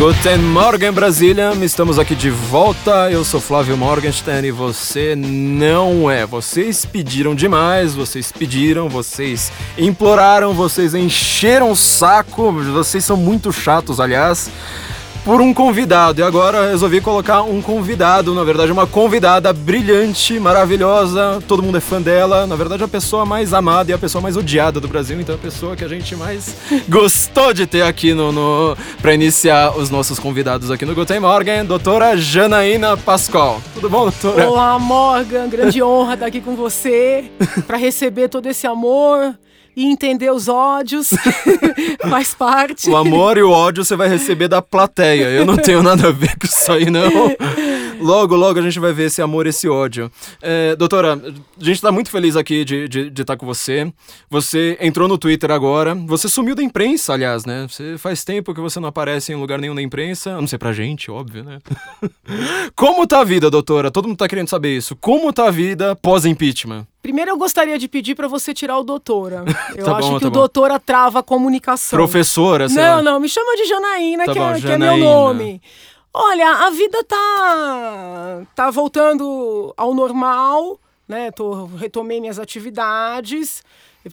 Guten Morgen, Brasília. Estamos aqui de volta. Eu sou Flávio Morgenstern e você não é. Vocês pediram demais, vocês pediram, vocês imploraram, vocês encheram o saco. Vocês são muito chatos, aliás por um convidado. E agora resolvi colocar um convidado, na verdade, uma convidada brilhante, maravilhosa. Todo mundo é fã dela. Na verdade, a pessoa mais amada e a pessoa mais odiada do Brasil. Então, a pessoa que a gente mais gostou de ter aqui no, no para iniciar os nossos convidados aqui no Guten Morgen, doutora Janaína Pascoal. Tudo bom, doutora? Olá, Morgan. Grande honra estar aqui com você para receber todo esse amor e entender os ódios faz parte. O amor e o ódio você vai receber da plateia. Eu não tenho nada a ver com isso aí, não. Logo, logo a gente vai ver esse amor, esse ódio. É, doutora, a gente está muito feliz aqui de, de, de estar com você. Você entrou no Twitter agora. Você sumiu da imprensa, aliás, né? Você faz tempo que você não aparece em lugar nenhum da imprensa. A não ser pra gente, óbvio, né? Como tá a vida, doutora? Todo mundo tá querendo saber isso. Como tá a vida pós-impeachment? Primeiro eu gostaria de pedir para você tirar o doutora. Eu tá acho bom, que tá o bom. doutora trava a comunicação. Professora, Não, lá. não, me chama de Janaína, tá que, bom, é, que é meu nome. Olha, a vida tá tá voltando ao normal, né? Tô retomei minhas atividades.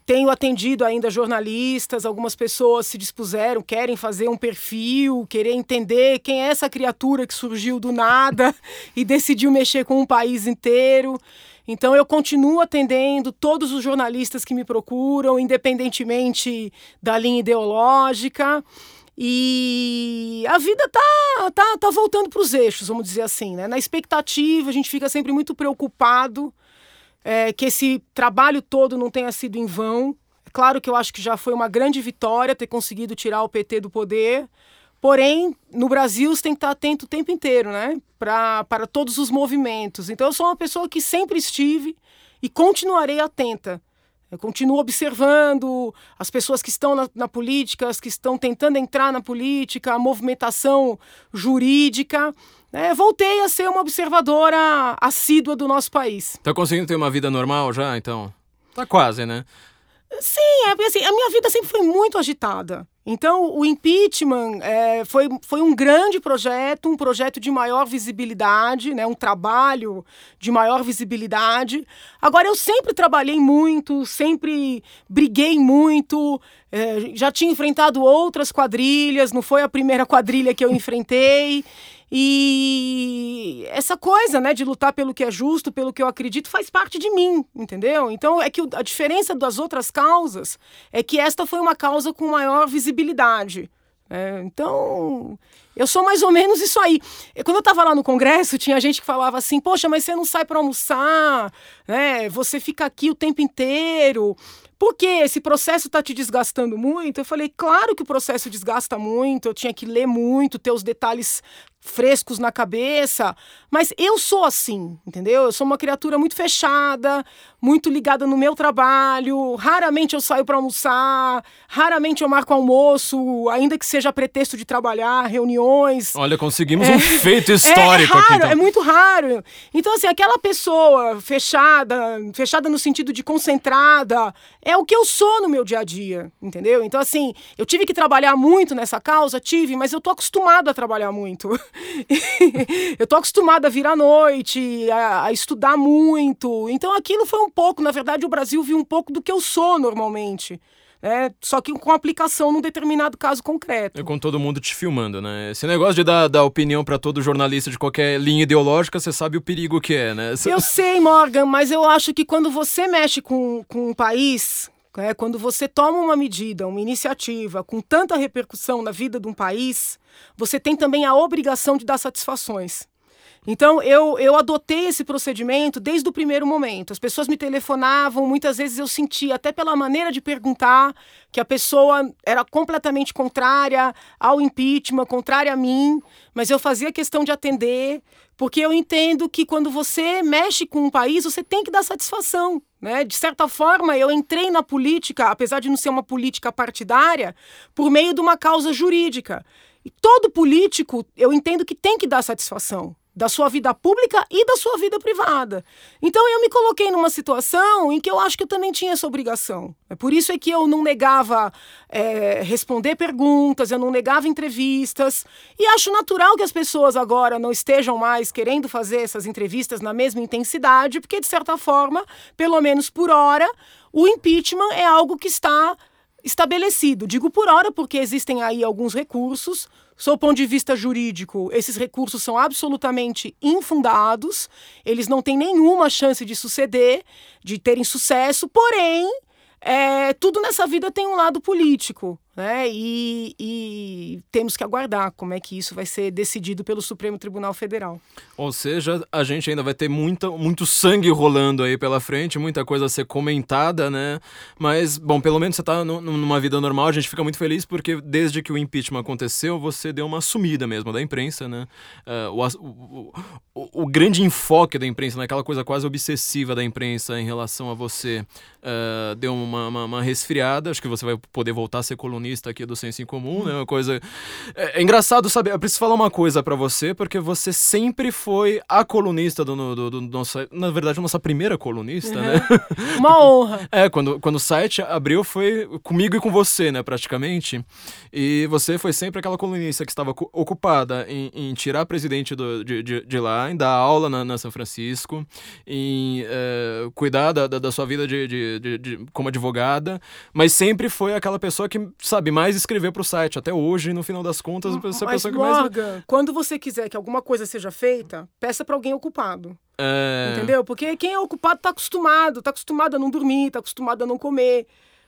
tenho atendido ainda jornalistas, algumas pessoas se dispuseram, querem fazer um perfil, querer entender quem é essa criatura que surgiu do nada e decidiu mexer com um país inteiro. Então eu continuo atendendo todos os jornalistas que me procuram, independentemente da linha ideológica. E a vida tá, tá, tá voltando para os eixos, vamos dizer assim. Né? Na expectativa, a gente fica sempre muito preocupado é, que esse trabalho todo não tenha sido em vão. É claro que eu acho que já foi uma grande vitória ter conseguido tirar o PT do poder, Porém, no Brasil, você tem que estar atento o tempo inteiro, né? Para todos os movimentos. Então, eu sou uma pessoa que sempre estive e continuarei atenta. Eu continuo observando as pessoas que estão na, na, política, as que estão tentando entrar na política, a movimentação jurídica. Né? Voltei a ser uma observadora assídua do nosso país. Está conseguindo ter uma vida normal já, então? Tá quase, né? Sim, é assim, a minha vida sempre foi muito agitada. Então, o impeachment é, foi, foi um grande projeto, um projeto de maior visibilidade, né, um trabalho de maior visibilidade. Agora, eu sempre trabalhei muito, sempre briguei muito, é, já tinha enfrentado outras quadrilhas, não foi a primeira quadrilha que eu enfrentei. E essa coisa, né, de lutar pelo que é justo, pelo que eu acredito, faz parte de mim, entendeu? Então é que a diferença das outras causas é que esta foi uma causa com maior visibilidade. É, então, eu sou mais ou menos isso aí. Quando eu estava lá no congresso, tinha gente que falava assim: Poxa, mas você não sai para almoçar, né? Você fica aqui o tempo inteiro. Por que esse processo está te desgastando muito? Eu falei, claro que o processo desgasta muito, eu tinha que ler muito, ter os detalhes frescos na cabeça, mas eu sou assim, entendeu? Eu sou uma criatura muito fechada, muito ligada no meu trabalho, raramente eu saio para almoçar, raramente eu marco almoço, ainda que seja pretexto de trabalhar, reuniões. Olha, conseguimos é, um feito histórico é, é raro, aqui. Então. É muito raro. Então, assim, aquela pessoa fechada, fechada no sentido de concentrada, é o que eu sou no meu dia a dia, entendeu? Então, assim, eu tive que trabalhar muito nessa causa, tive, mas eu tô acostumado a trabalhar muito. eu tô acostumada a vir à noite, a, a, estudar muito. Então aquilo foi um pouco, na verdade, o Brasil viu um pouco do que eu sou normalmente. É, só que com aplicação num determinado caso concreto. E com todo mundo te filmando, né? Esse negócio de dar, dar opinião para todo jornalista de qualquer linha ideológica, você sabe o perigo que é, né? Eu sei, Morgan, mas eu acho que quando você mexe com, com um país, é, quando você toma uma medida, uma iniciativa com tanta repercussão na vida de um país, você tem também a obrigação de dar satisfações. Então, eu, eu adotei esse procedimento desde o primeiro momento. As pessoas me telefonavam, muitas vezes eu sentia, até pela maneira de perguntar, que a pessoa era completamente contrária ao impeachment, contrária a mim, mas eu fazia questão de atender, porque eu entendo que quando você mexe com um país, você tem que dar satisfação. Né? De certa forma, eu entrei na política, apesar de não ser uma política partidária, por meio de uma causa jurídica. E todo político, eu entendo que tem que dar satisfação. Da sua vida pública e da sua vida privada. Então eu me coloquei numa situação em que eu acho que eu também tinha essa obrigação. É por isso é que eu não negava é, responder perguntas, eu não negava entrevistas. E acho natural que as pessoas agora não estejam mais querendo fazer essas entrevistas na mesma intensidade, porque, de certa forma, pelo menos por hora, o impeachment é algo que está estabelecido. Digo por hora porque existem aí alguns recursos. Sob o ponto de vista jurídico, esses recursos são absolutamente infundados, eles não têm nenhuma chance de suceder, de terem sucesso, porém, é, tudo nessa vida tem um lado político né? E, e, temos que aguardar como é que isso vai ser decidido pelo Supremo Tribunal Federal. Ou seja, a gente ainda vai ter muita, muito sangue rolando aí pela frente, muita coisa a ser comentada, né? Mas, bom, pelo menos você está numa vida normal, a gente fica muito feliz porque desde que o impeachment aconteceu, você deu uma sumida mesmo da imprensa, né? Uh, o, o, o, grande enfoque da imprensa, né? aquela coisa quase obsessiva da imprensa em relação a você, uh, deu uma, uma, uma resfriada, acho que você vai poder voltar a ser colunista colunista aqui do Senso em Comum, né? Uma coisa. É, é engraçado saber. Eu preciso falar uma coisa para você, porque você sempre foi a colunista do, do, do, do nosso. Na verdade, nossa primeira colunista, né? uhum. né? Uma honra. é, quando, quando o site abriu foi comigo e com você, né? Praticamente. E você foi sempre aquela colunista que estava ocupada em, em tirar presidente do, de, de, de, lá, em dar aula na, na São Francisco, em é, cuidar da, da, da, sua vida de, de, de, como advogada, mas sempre foi aquela pessoa que sabe, mais escrever para o site. Até hoje, no final das contas, você é a pessoa que Morgan, mais. quando você quiser que alguma coisa seja feita, peça para alguém ocupado. É... Entendeu? Porque quem é ocupado está acostumado, está acostumado a não dormir, está acostumado a não comer.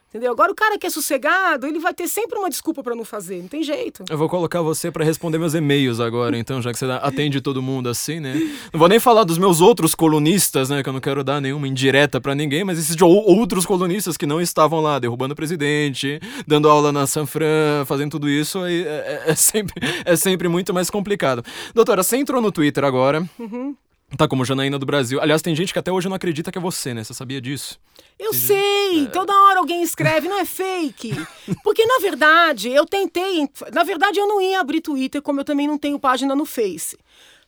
Entendeu? Agora o cara que é sossegado, ele vai ter sempre uma desculpa para não fazer, não tem jeito. Eu vou colocar você para responder meus e-mails agora, então, já que você atende todo mundo assim, né? Não vou nem falar dos meus outros colunistas, né, que eu não quero dar nenhuma indireta para ninguém, mas esses de outros colunistas que não estavam lá derrubando o presidente, dando aula na San Fran, fazendo tudo isso, aí é, é, é sempre, é sempre muito mais complicado. Doutora, você entrou no Twitter agora. Uhum. Tá como Janaína do Brasil. Aliás, tem gente que até hoje não acredita que é você, né? Você sabia disso? Eu sei! Gente... É... Toda hora alguém escreve, não é fake. Porque, na verdade, eu tentei. Na verdade, eu não ia abrir Twitter, como eu também não tenho página no Face.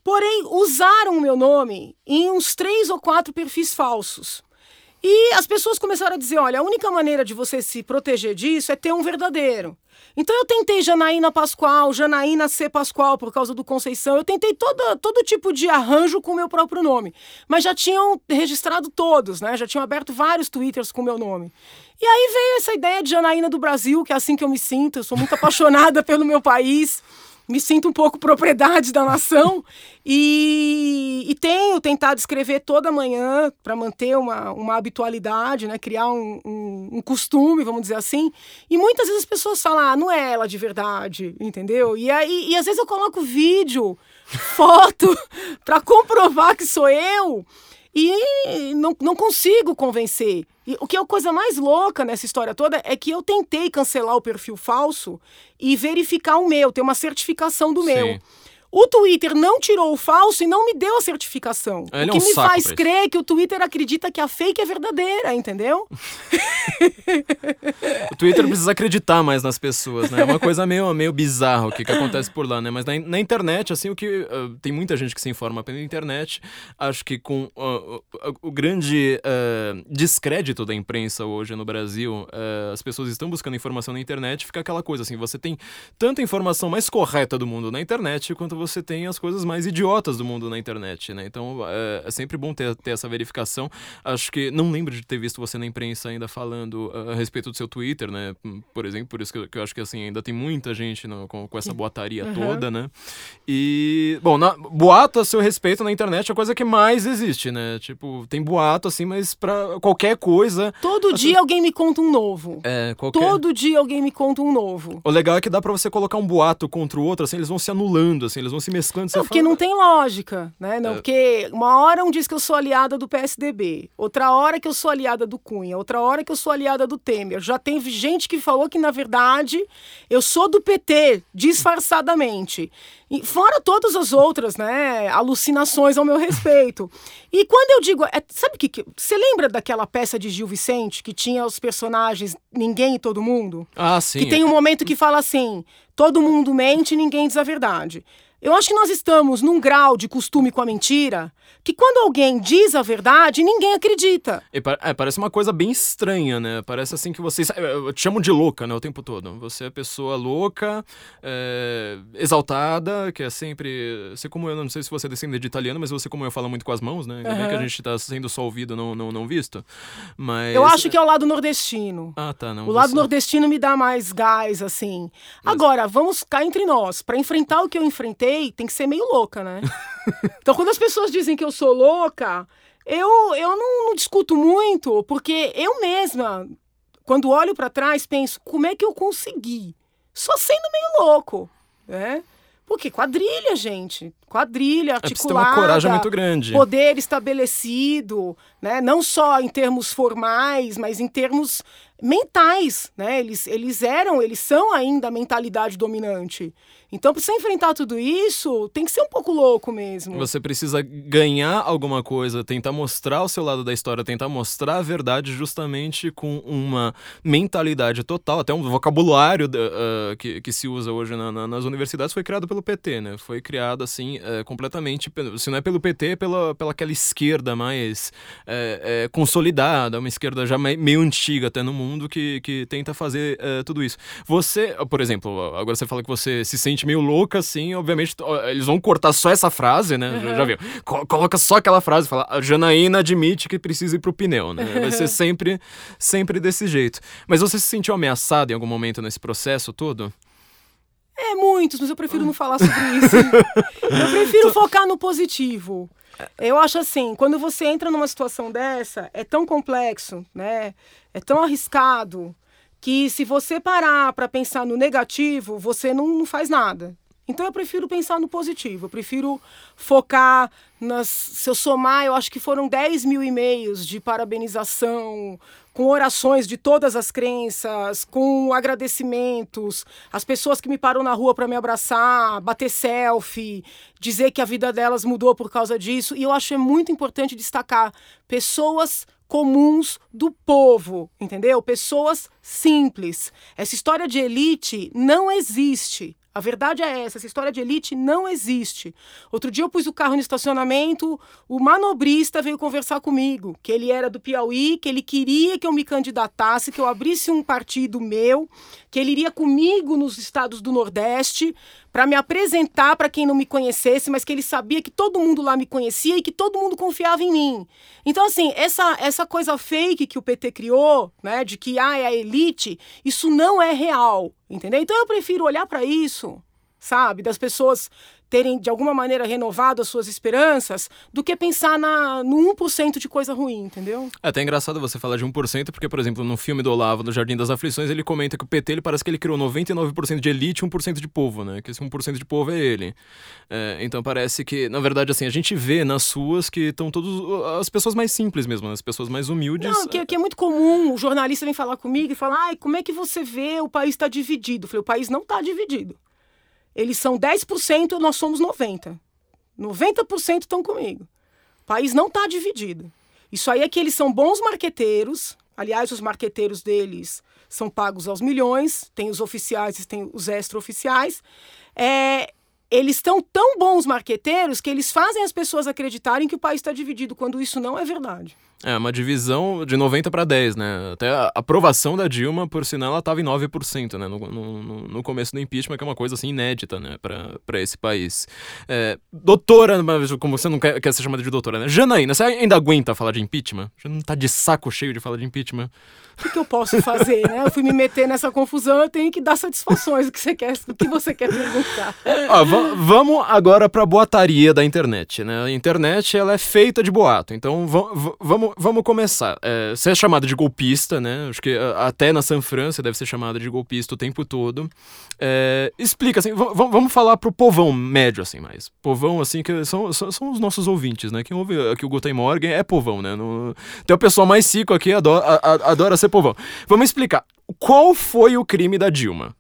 Porém, usaram o meu nome em uns três ou quatro perfis falsos. E as pessoas começaram a dizer: olha, a única maneira de você se proteger disso é ter um verdadeiro. Então eu tentei Janaína Pascoal, Janaína C. Pascoal por causa do Conceição. Eu tentei todo, todo tipo de arranjo com o meu próprio nome. Mas já tinham registrado todos, né? Já tinham aberto vários twitters com o meu nome. E aí veio essa ideia de Janaína do Brasil, que é assim que eu me sinto. Eu sou muito apaixonada pelo meu país me sinto um pouco propriedade da nação e, e tenho tentado escrever toda manhã para manter uma, uma habitualidade, né? criar um, um, um, costume, vamos dizer assim. E muitas vezes as pessoas falam, ah, não é ela de verdade, entendeu? E, aí, e às vezes eu coloco vídeo, foto, para comprovar que sou eu e não, não consigo convencer. E o que é a coisa mais louca nessa história toda é que eu tentei cancelar o perfil falso e verificar o meu, ter uma certificação do Sim. meu. O Twitter não tirou o falso e não me deu a certificação. Ele o que é um me faz crer que o Twitter acredita que a fake é verdadeira, entendeu? o Twitter precisa acreditar mais nas pessoas, né? É uma coisa meio, meio bizarra o que, que acontece por lá, né? Mas na, na internet, assim, o que. Uh, tem muita gente que se informa pela internet. Acho que com uh, uh, o grande descrédito da imprensa hoje no Brasil, as pessoas estão buscando informação na internet, fica aquela coisa assim: você tem tanta informação mais correta do mundo na internet quanto você tem as coisas mais idiotas do mundo na internet, né? Então é, é sempre bom ter, ter, essa verificação. Acho que não lembro de ter visto você na imprensa ainda falando a respeito do seu Twitter, né? Por exemplo, por isso que eu, que eu acho que assim ainda tem muita gente no, com, com, essa boataria uhum. toda, né? E bom, na, boato a seu respeito na internet é a coisa que mais existe, né? Tipo, tem boato assim, mas para qualquer coisa. Todo assim, dia alguém me conta um novo. É, qualquer... Todo dia alguém me conta um novo. O legal é que dá para você colocar um boato contra o outro, assim, eles vão se anulando, assim, eles eles vão se mesclando. Não, porque fala... não tem lógica, né? Não, é... porque uma hora um diz que eu sou aliada do PSDB, outra hora que eu sou aliada do Cunha, outra hora que eu sou aliada do Temer. Já tem gente que falou que, na verdade, eu sou do PT, disfarçadamente. E fora todas as outras, né, alucinações ao meu respeito. E quando eu digo, é, sabe que, que você lembra daquela peça de Gil Vicente que tinha os personagens Ninguém e Todo Mundo? Ah, sim. Que tem um momento que fala assim: todo mundo mente e ninguém diz a verdade. Eu acho que nós estamos num grau de costume com a mentira que quando alguém diz a verdade, ninguém acredita. É, parece uma coisa bem estranha, né? Parece assim que vocês. Eu te chamo de louca, né? O tempo todo. Você é pessoa louca, é, exaltada, que é sempre. Você como eu, não sei se você é descendente de italiano, mas você como eu fala muito com as mãos, né? Ainda uhum. bem que a gente tá sendo só ouvido, não, não, não visto. Mas. Eu acho que é o lado nordestino. Ah, tá. Não, o lado nordestino me dá mais gás, assim. Mas... Agora, vamos cá entre nós. Para enfrentar o que eu enfrentei, tem que ser meio louca, né? então, quando as pessoas dizem que eu sou louca, eu, eu não, não discuto muito, porque eu mesma, quando olho para trás, penso, como é que eu consegui? Só sendo meio louco, né? Porque quadrilha, gente. Quadrilha, articulada. É, uma coragem muito grande. Poder estabelecido, né? Não só em termos formais, mas em termos mentais, né? Eles, eles eram, eles são ainda a mentalidade dominante. Então, para você enfrentar tudo isso, tem que ser um pouco louco mesmo. Você precisa ganhar alguma coisa, tentar mostrar o seu lado da história, tentar mostrar a verdade justamente com uma mentalidade total, até um vocabulário uh, que, que se usa hoje na, na, nas universidades foi criado pelo PT, né? Foi criado assim uh, completamente, se não é pelo PT, é pela, pela aquela esquerda mais uh, consolidada, uma esquerda já meio antiga até no mundo que, que tenta fazer tudo isso. Você, por exemplo, agora você fala que você se sente meio louca, assim, obviamente eles vão cortar só essa frase, né? Uhum. Já, já viu? coloca só aquela frase, fala, a Janaína admite que precisa ir pro pneu, né? Vai ser sempre, sempre desse jeito. Mas você se sentiu ameaçada em algum momento nesse processo todo? É, muitos, mas eu prefiro não falar sobre isso. eu prefiro focar no positivo. Eu acho assim, quando você entra numa situação dessa, é tão complexo, né? É tão arriscado que se você parar para pensar no negativo, você não, não faz nada. Então eu prefiro pensar no positivo, eu prefiro focar nas. Se eu somar, eu acho que foram 10 mil e-mails de parabenização, com orações de todas as crenças, com agradecimentos, as pessoas que me param na rua para me abraçar, bater selfie, dizer que a vida delas mudou por causa disso. E eu acho é muito importante destacar pessoas comuns do povo, entendeu? Pessoas simples. Essa história de elite não existe. A verdade é essa, essa história de elite não existe. Outro dia eu pus o carro no estacionamento, o manobrista veio conversar comigo, que ele era do Piauí, que ele queria que eu me candidatasse, que eu abrisse um partido meu, que ele iria comigo nos estados do Nordeste para me apresentar para quem não me conhecesse, mas que ele sabia que todo mundo lá me conhecia e que todo mundo confiava em mim. Então assim, essa essa coisa fake que o PT criou, né, de que ah, é a elite, isso não é real. Entendeu? Então eu prefiro olhar para isso, sabe? Das pessoas terem de alguma maneira renovado as suas esperanças do que pensar na, no 1% de coisa ruim, entendeu? É até engraçado você falar de 1%, porque, por exemplo, no filme do Olavo, do Jardim das Aflições, ele comenta que o PT ele parece que ele criou 99% de elite e 1% de povo, né? Que esse 1% de povo é ele. É, então parece que, na verdade, assim, a gente vê nas suas que estão todas as pessoas mais simples mesmo, né? as pessoas mais humildes. Não, que, que, é muito comum, o jornalista vem falar comigo e fala, ai, como é que você vê o país está dividido? Eu falei, o país não está dividido. Eles são 10%, nós somos 90%. 90% estão comigo. O país não está dividido. Isso aí é que eles são bons marqueteiros. Aliás, os marqueteiros deles são pagos aos milhões. Tem os oficiais e tem os extraoficiais. É, eles estão tão bons marqueteiros que eles fazem as pessoas acreditarem que o país está dividido, quando isso não é verdade. É, uma divisão de 90 para 10, né? Até a aprovação da Dilma, por sinal, ela estava em 9%, né? No, no, no, começo do impeachment, que é uma coisa assim inédita, né? Para esse país. É, doutora, como você não quer, quer ser chamada de doutora, né? Janaína, você ainda aguenta falar de impeachment? Já não tá de saco cheio de falar de impeachment? O que, que eu posso fazer, né? Eu fui me meter nessa confusão, eu tenho que dar satisfações o que você quer, o que você quer perguntar. Ó, vamos agora para a boataria da internet, né? A internet, ela é feita de boato, então vamos vamos, começar. É, você é chamada de golpista, né? Acho que até na San Francisco deve ser chamada de golpista o tempo todo. É, explica, assim, vamos falar pro povão médio, assim, mais. Povão, assim, que são, são, são, os nossos ouvintes, né? Quem ouve aqui o Guten Morgen é povão, né? No, tem o pessoal mais rico aqui, adora, adora ser povão. Vamos explicar. Qual foi o crime da Dilma?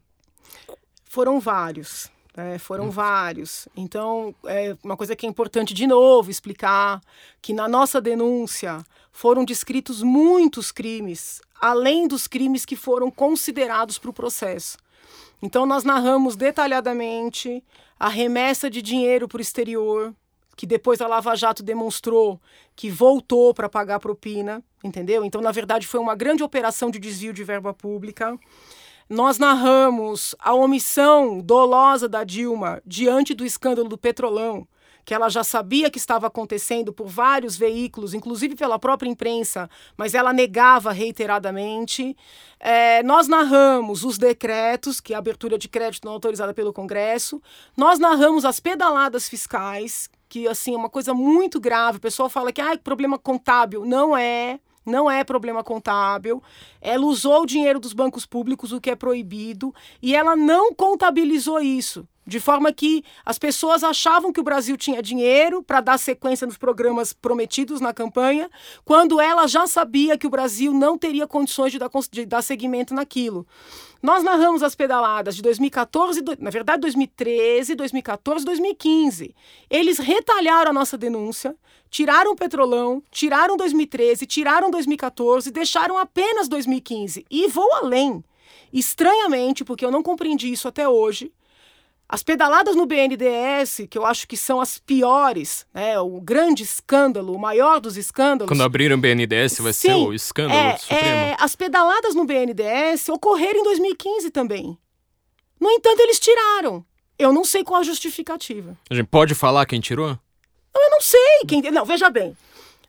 Foram vários. É, foram hum. vários. Então, é uma coisa que é importante de novo explicar que na nossa denúncia foram descritos muitos crimes, além dos crimes que foram considerados para o processo. Então, nós narramos detalhadamente a remessa de dinheiro para o exterior, que depois a Lava Jato demonstrou que voltou para pagar propina, entendeu? Então, na verdade, foi uma grande operação de desvio de verba pública. Nós narramos a omissão dolosa da Dilma diante do escândalo do Petrolão, que ela já sabia que estava acontecendo por vários veículos, inclusive pela própria imprensa, mas ela negava reiteradamente. É, nós narramos os decretos, que é a abertura de crédito não autorizada pelo Congresso. Nós narramos as pedaladas fiscais, que assim é uma coisa muito grave. O pessoal fala que ah, problema contábil. Não é. Não é problema contábil. Ela usou o dinheiro dos bancos públicos, o que é proibido, e ela não contabilizou isso. De forma que as pessoas achavam que o Brasil tinha dinheiro para dar sequência nos programas prometidos na campanha, quando ela já sabia que o Brasil não teria condições de dar, de dar seguimento naquilo. Nós narramos as pedaladas de 2014, na verdade 2013, 2014, 2015. Eles retalharam a nossa denúncia, tiraram o petrolão, tiraram 2013, tiraram 2014, deixaram apenas 2015. E vou além. Estranhamente, porque eu não compreendi isso até hoje, as pedaladas no BNDES, que eu acho que são as piores, né, o grande escândalo, o maior dos escândalos. Quando abriram o BNDES vai sim, ser o escândalo é, supremo. É, as pedaladas no BNDES ocorreram em 2015 também. No entanto, eles tiraram. Eu não sei qual a justificativa. A gente pode falar quem tirou? Eu não sei. Quem... Não, veja bem.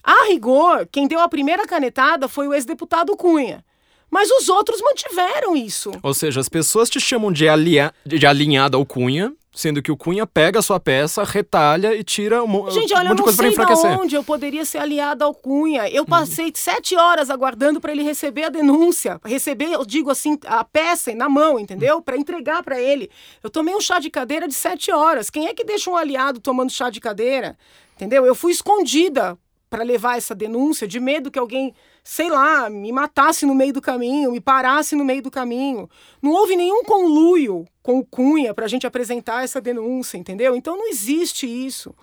A rigor, quem deu a primeira canetada foi o ex-deputado Cunha. Mas os outros mantiveram isso. Ou seja, as pessoas te chamam de, alia, de alinhada ao Cunha, sendo que o Cunha pega a sua peça, retalha e tira um, Gente, olha, um monte de coisa para enfraquecer. Gente, onde eu poderia ser aliada ao Cunha. Eu passei uhum. sete horas aguardando para ele receber a denúncia, receber, eu digo assim, a peça na mão, entendeu? Para entregar para ele. Eu tomei um chá de cadeira de sete horas. Quem é que deixa um aliado tomando chá de cadeira? Entendeu? Eu fui escondida para levar essa denúncia, de medo que alguém, sei lá, me matasse no meio do caminho, me parasse no meio do caminho. Não houve nenhum conluio com o Cunha para a gente apresentar essa denúncia, entendeu? Então não existe isso.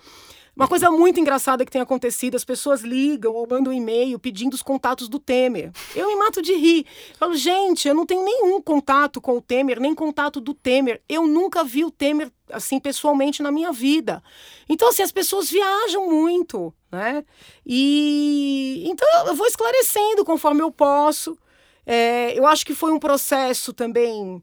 Uma coisa muito engraçada que tem acontecido, as pessoas ligam ou mandam um e-mail pedindo os contatos do Temer. Eu me mato de rir. falo, gente, eu não tenho nenhum contato com o Temer, nem contato do Temer. Eu nunca vi o Temer assim pessoalmente na minha vida. Então, assim, as pessoas viajam muito, né? E então eu vou esclarecendo conforme eu posso. É, eu acho que foi um processo também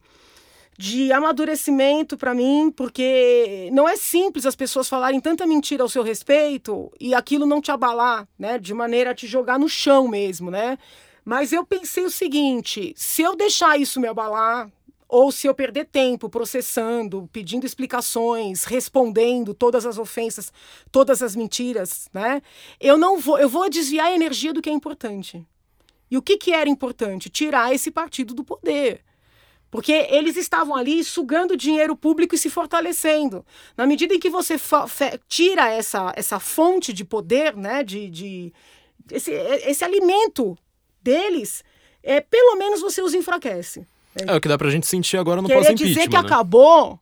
de amadurecimento para mim, porque não é simples as pessoas falarem tanta mentira ao seu respeito e aquilo não te abalar, né, de maneira a te jogar no chão mesmo, né? Mas eu pensei o seguinte, se eu deixar isso me abalar, ou se eu perder tempo processando, pedindo explicações, respondendo todas as ofensas, todas as mentiras, né? Eu não vou, eu vou desviar a energia do que é importante. E o que, que era importante? Tirar esse partido do poder. Porque eles estavam ali sugando dinheiro público e se fortalecendo. Na medida em que você tira essa, essa fonte de poder, né, de, de esse, esse alimento deles, é, pelo menos você os enfraquece. É, o que dá pra gente sentir agora no pós-impeachment. dizer que né? acabou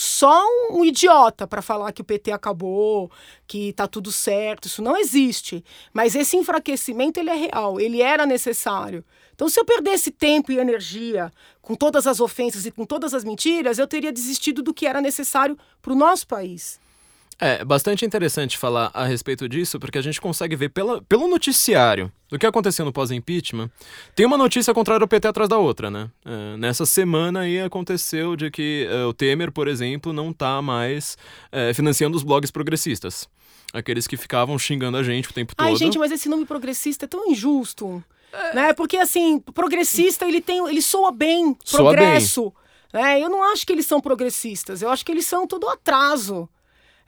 só um idiota para falar que o PT acabou, que tá tudo certo, isso não existe. Mas esse enfraquecimento ele é real, ele era necessário. Então, se eu perdesse tempo e energia com todas as ofensas e com todas as mentiras, eu teria desistido do que era necessário para o nosso país. É bastante interessante falar a respeito disso, porque a gente consegue ver pela, pelo noticiário do que aconteceu no pós-impeachment. Tem uma notícia contrária ao PT atrás da outra, né? É, nessa semana aí aconteceu de que é, o Temer, por exemplo, não está mais é, financiando os blogs progressistas. Aqueles que ficavam xingando a gente o tempo todo. Ai, gente, mas esse nome progressista é tão injusto. É. Né? Porque, assim, progressista, ele tem. ele soa bem, soa progresso. Bem. Né? Eu não acho que eles são progressistas, eu acho que eles são todo atraso.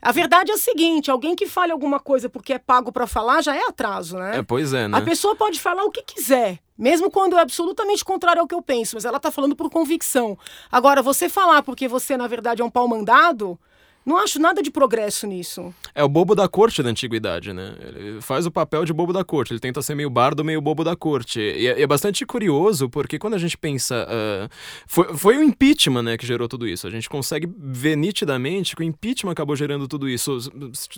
A verdade é a seguinte: alguém que fale alguma coisa porque é pago para falar já é atraso, né? É, pois é, né? A pessoa pode falar o que quiser, mesmo quando é absolutamente contrário ao que eu penso, mas ela tá falando por convicção. Agora, você falar porque você, na verdade, é um pau mandado, Não acho nada de progresso nisso. É o bobo da corte da antiguidade, né? Ele faz o papel de bobo da corte. Ele tenta ser meio bardo, meio bobo da corte. E é, é bastante curioso, porque quando a gente pensa. Uh, foi, foi o impeachment, né, que gerou tudo isso. A gente consegue ver nitidamente que o impeachment acabou gerando tudo isso.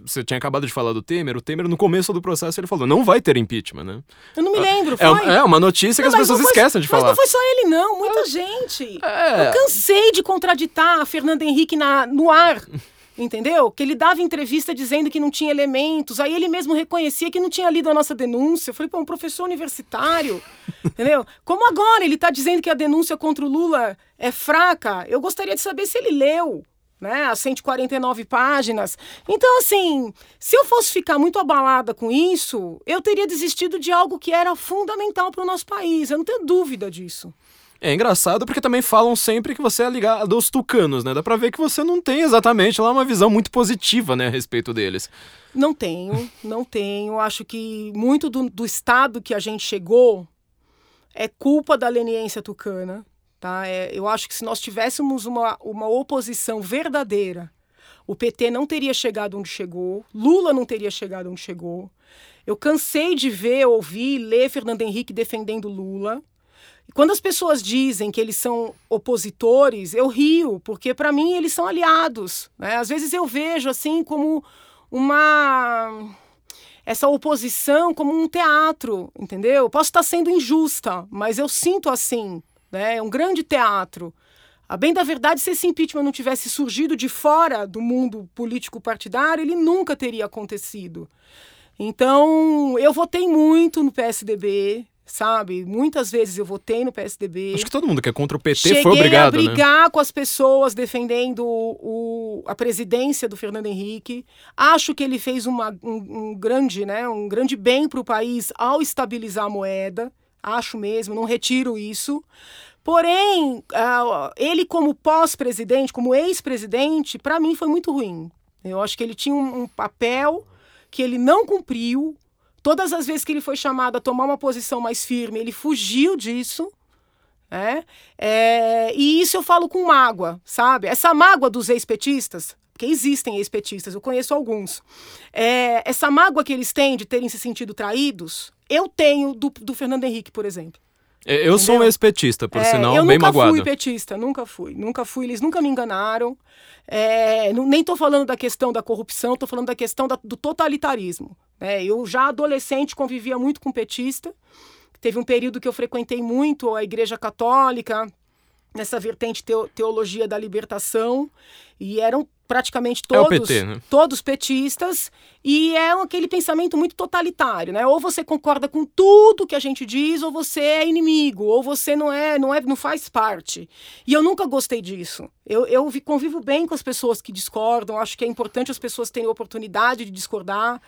Você tinha acabado de falar do Temer. O Temer, no começo do processo, ele falou: não vai ter impeachment, né? Eu não me lembro. É, foi? é uma notícia não, que as pessoas foi, esquecem de falar. Mas não foi só ele, não. Muita é. gente. É. Eu cansei de contraditar a Fernando Henrique na, no ar entendeu? Que ele dava entrevista dizendo que não tinha elementos, aí ele mesmo reconhecia que não tinha lido a nossa denúncia. Eu falei, pô, um professor universitário, entendeu? Como agora ele está dizendo que a denúncia contra o Lula é fraca, eu gostaria de saber se ele leu. Né, as 149 páginas. Então, assim, se eu fosse ficar muito abalada com isso, eu teria desistido de algo que era fundamental para o nosso país. Eu não tenho dúvida disso. É engraçado porque também falam sempre que você é ligado aos tucanos, né? Dá pra ver que você não tem exatamente lá uma visão muito positiva, né, a respeito deles. Não tenho, não tenho. Acho que muito do, do estado que a gente chegou é culpa da leniência tucana. Tá? É, eu acho que se nós tivéssemos uma, uma oposição verdadeira, o PT não teria chegado onde chegou, Lula não teria chegado onde chegou. Eu cansei de ver, ouvir, ler Fernando Henrique defendendo Lula. Quando as pessoas dizem que eles são opositores, eu rio, porque para mim eles são aliados. Né? Às vezes eu vejo assim como uma essa oposição como um teatro, entendeu? Posso estar sendo injusta, mas eu sinto assim, né? É um grande teatro. A bem da verdade, se esse impeachment não tivesse surgido de fora do mundo político partidário, ele nunca teria acontecido. Então, eu votei muito no PSDB, sabe? Muitas vezes eu votei no PSDB. Acho que todo mundo que é contra o PT Cheguei foi obrigado, a né? brigar né? com as pessoas defendendo o, a presidência do Fernando Henrique. Acho que ele fez uma, um, um grande, né, um grande bem para o país ao estabilizar a moeda. Acho mesmo, não retiro isso. Porém, uh, ele como pós-presidente, como ex-presidente, para mim foi muito ruim. Eu acho que ele tinha um papel que ele não cumpriu, Todas as vezes que ele foi chamado a tomar uma posição mais firme, ele fugiu disso. Né? É, e isso eu falo com mágoa, sabe? Essa mágoa dos ex-petistas, porque existem ex-petistas, eu conheço alguns. É, essa mágoa que eles têm de terem se sentido traídos, eu tenho do, do Fernando Henrique, por exemplo. Eu Entendeu? sou um ex-petista, por é, sinal, bem magoado. Eu nunca fui petista, nunca fui. Nunca fui, eles nunca me enganaram. É, não, nem estou falando da questão da corrupção, estou falando da questão da, do totalitarismo. É, eu já adolescente convivia muito com petista. Teve um período que eu frequentei muito a Igreja Católica, nessa vertente teo, teologia da libertação, e eram praticamente todos, é PT, né? todos petistas, e é aquele pensamento muito totalitário, né? Ou você concorda com tudo que a gente diz, ou você é inimigo, ou você não é, não é, não faz parte. E eu nunca gostei disso. Eu, eu convivo bem com as pessoas que discordam, acho que é importante as pessoas terem oportunidade de discordar.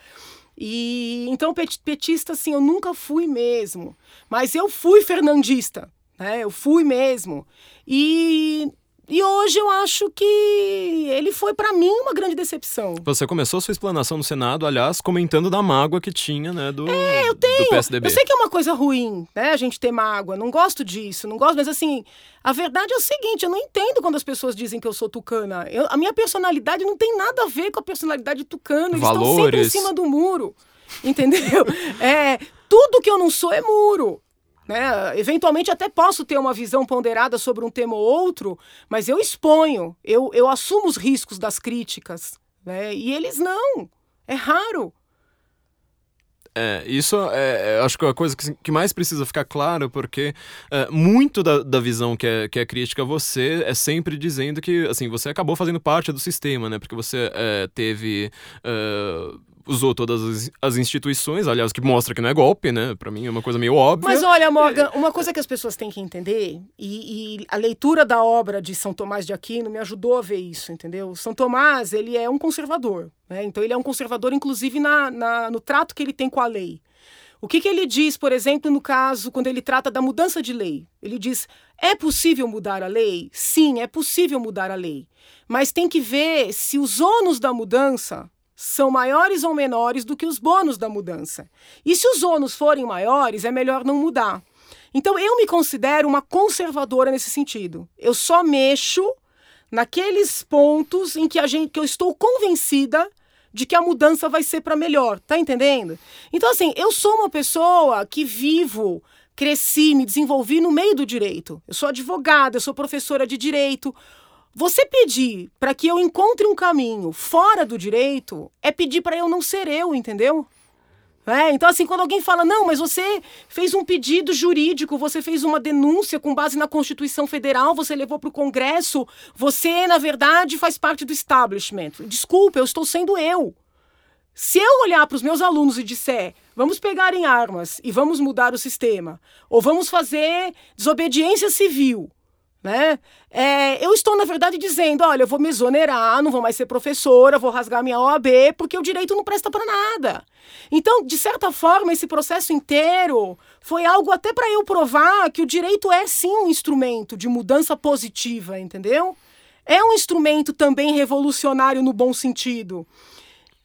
E então petista assim, eu nunca fui mesmo, mas eu fui fernandista, né? Eu fui mesmo. E e hoje eu acho que ele foi para mim uma grande decepção. Você começou sua explanação no Senado, aliás, comentando da mágoa que tinha, né, do, é, eu tenho. do PSDB. Eu sei que é uma coisa ruim, né, a gente ter mágoa, não gosto disso, não gosto, mas assim, a verdade é o seguinte, eu não entendo quando as pessoas dizem que eu sou tucana. Eu, a minha personalidade não tem nada a ver com a personalidade tucana, eles Valores. estão sempre em cima do muro. Entendeu? é, tudo que eu não sou é muro. Né? Eventualmente até posso ter uma visão ponderada sobre um tema ou outro, mas eu exponho, eu, eu assumo os riscos das críticas. Né? E eles não. É raro. É, isso é, é, acho que é a coisa que, que mais precisa ficar claro, porque é, muito da, da visão que é, que é crítica a você é sempre dizendo que assim, você acabou fazendo parte do sistema, né? Porque você é, teve é, usou todas as, instituições, aliás, que mostra que não é golpe, né? Para mim é uma coisa meio óbvia. Mas olha, Morgan, uma coisa que as pessoas têm que entender, e, e, a leitura da obra de São Tomás de Aquino me ajudou a ver isso, entendeu? São Tomás, ele é um conservador, né? Então ele é um conservador, inclusive, na, na no trato que ele tem com a lei. O que, que ele diz, por exemplo, no caso, quando ele trata da mudança de lei? Ele diz: é possível mudar a lei? Sim, é possível mudar a lei. Mas tem que ver se os ônus da mudança são maiores ou menores do que os bônus da mudança. E se os ônus forem maiores, é melhor não mudar. Então eu me considero uma conservadora nesse sentido. Eu só mexo naqueles pontos em que a gente que eu estou convencida de que a mudança vai ser para melhor, tá entendendo? Então assim, eu sou uma pessoa que vivo, cresci, me desenvolvi no meio do direito. Eu sou advogada, eu sou professora de direito. Você pedir para que eu encontre um caminho fora do direito é pedir para eu não ser eu, entendeu? É, então, assim, quando alguém fala, não, mas você fez um pedido jurídico, você fez uma denúncia com base na Constituição Federal, você levou para o Congresso, você, na verdade, faz parte do establishment. Desculpa, eu estou sendo eu. Se eu olhar para os meus alunos e disser, vamos pegar em armas e vamos mudar o sistema, ou vamos fazer desobediência civil, né? É, eu estou, na verdade, dizendo: olha, eu vou me exonerar, não vou mais ser professora, vou rasgar minha OAB, porque o direito não presta para nada. Então, de certa forma, esse processo inteiro foi algo até para eu provar que o direito é sim um instrumento de mudança positiva, entendeu? É um instrumento também revolucionário no bom sentido.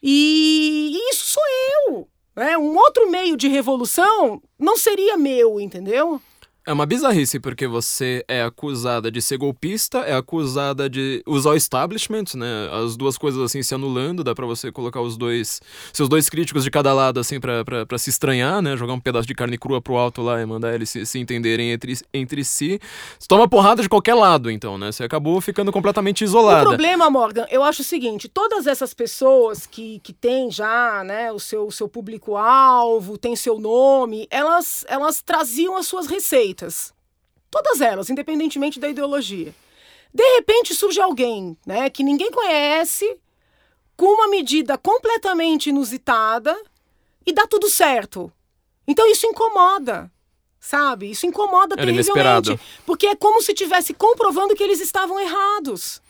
E isso sou eu. Né? Um outro meio de revolução não seria meu, entendeu? É uma bizarrice, porque você é acusada de ser golpista, é acusada de usar o establishment, né? As duas coisas assim se anulando, dá para você colocar os dois. seus dois críticos de cada lado, assim, pra, se estranhar, né? Jogar um pedaço de carne crua pro alto lá e mandar eles se, se entenderem entre, entre si. Você toma porrada de qualquer lado, então, né? Você acabou ficando completamente isolada. O problema, Morgan, eu acho o seguinte: todas essas pessoas que, que têm já, né, o seu, seu público-alvo, tem seu nome, elas, elas traziam as suas receitas. Todas elas, independentemente da ideologia. De repente surge alguém né, que ninguém conhece, com uma medida completamente inusitada, e dá tudo certo. Então isso incomoda, sabe? Isso incomoda Era terrivelmente. Inesperado. Porque é como se estivesse comprovando que eles estavam errados.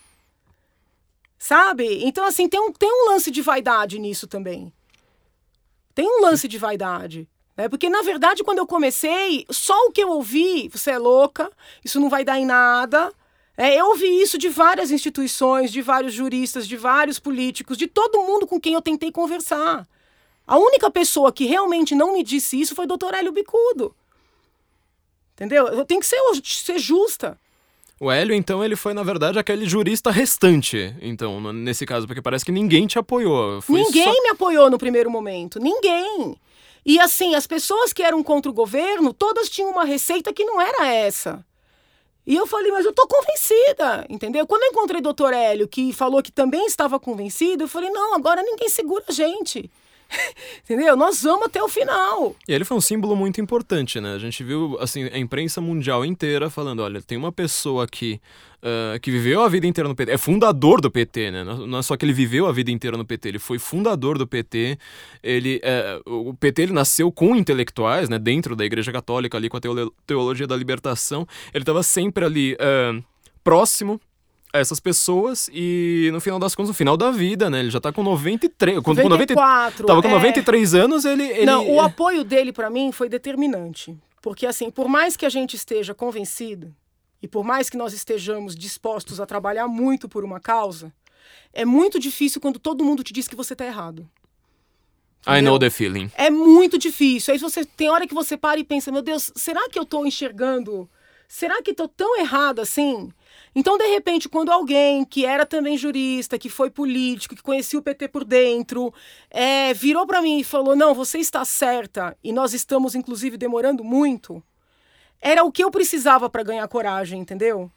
Sabe? Então, assim, tem um, tem um lance de vaidade nisso também. Tem um lance de vaidade. É porque, na verdade, quando eu comecei, só o que eu ouvi, você é louca, isso não vai dar em nada. É, eu ouvi isso de várias instituições, de vários juristas, de vários políticos, de todo mundo com quem eu tentei conversar. A única pessoa que realmente não me disse isso foi o doutor Hélio Bicudo. Entendeu? Eu tenho que ser, ser justa. O Hélio, então, ele foi, na verdade, aquele jurista restante, então, nesse caso, porque parece que ninguém te apoiou. Foi ninguém só... me apoiou no primeiro momento. Ninguém. E assim, as pessoas que eram contra o governo, todas tinham uma receita que não era essa. E eu falei, mas eu tô convencida, entendeu? Quando eu encontrei o doutor Hélio, que falou que também estava convencido, eu falei, não, agora ninguém segura a gente. Entendeu? Nós vamos até o final. E ele foi um símbolo muito importante, né? A gente viu, assim, a imprensa mundial inteira falando: olha, tem uma pessoa aqui uh, que viveu a vida inteira no PT, é fundador do PT, né? Não é só que ele viveu a vida inteira no PT, ele foi fundador do PT. Ele, uh, o PT ele nasceu com intelectuais, né? Dentro da Igreja Católica, ali com a teologia da libertação. Ele estava sempre ali. Uh, próximo essas pessoas e no final das contas, no final da vida, né? Ele já tá com 93. 94, com 90, tava com é... 93 anos, ele, ele. Não, o apoio dele para mim foi determinante. Porque, assim, por mais que a gente esteja convencido e por mais que nós estejamos dispostos a trabalhar muito por uma causa, é muito difícil quando todo mundo te diz que você tá errado. Entendeu? I know the feeling. É muito difícil. Aí você tem hora que você para e pensa, meu Deus, será que eu tô enxergando? Será que tô tão errado assim? Então, de repente, quando alguém que era também jurista, que foi político, que conhecia o PT por dentro, é, virou para mim e falou: Não, você está certa, e nós estamos, inclusive, demorando muito, era o que eu precisava para ganhar coragem, entendeu?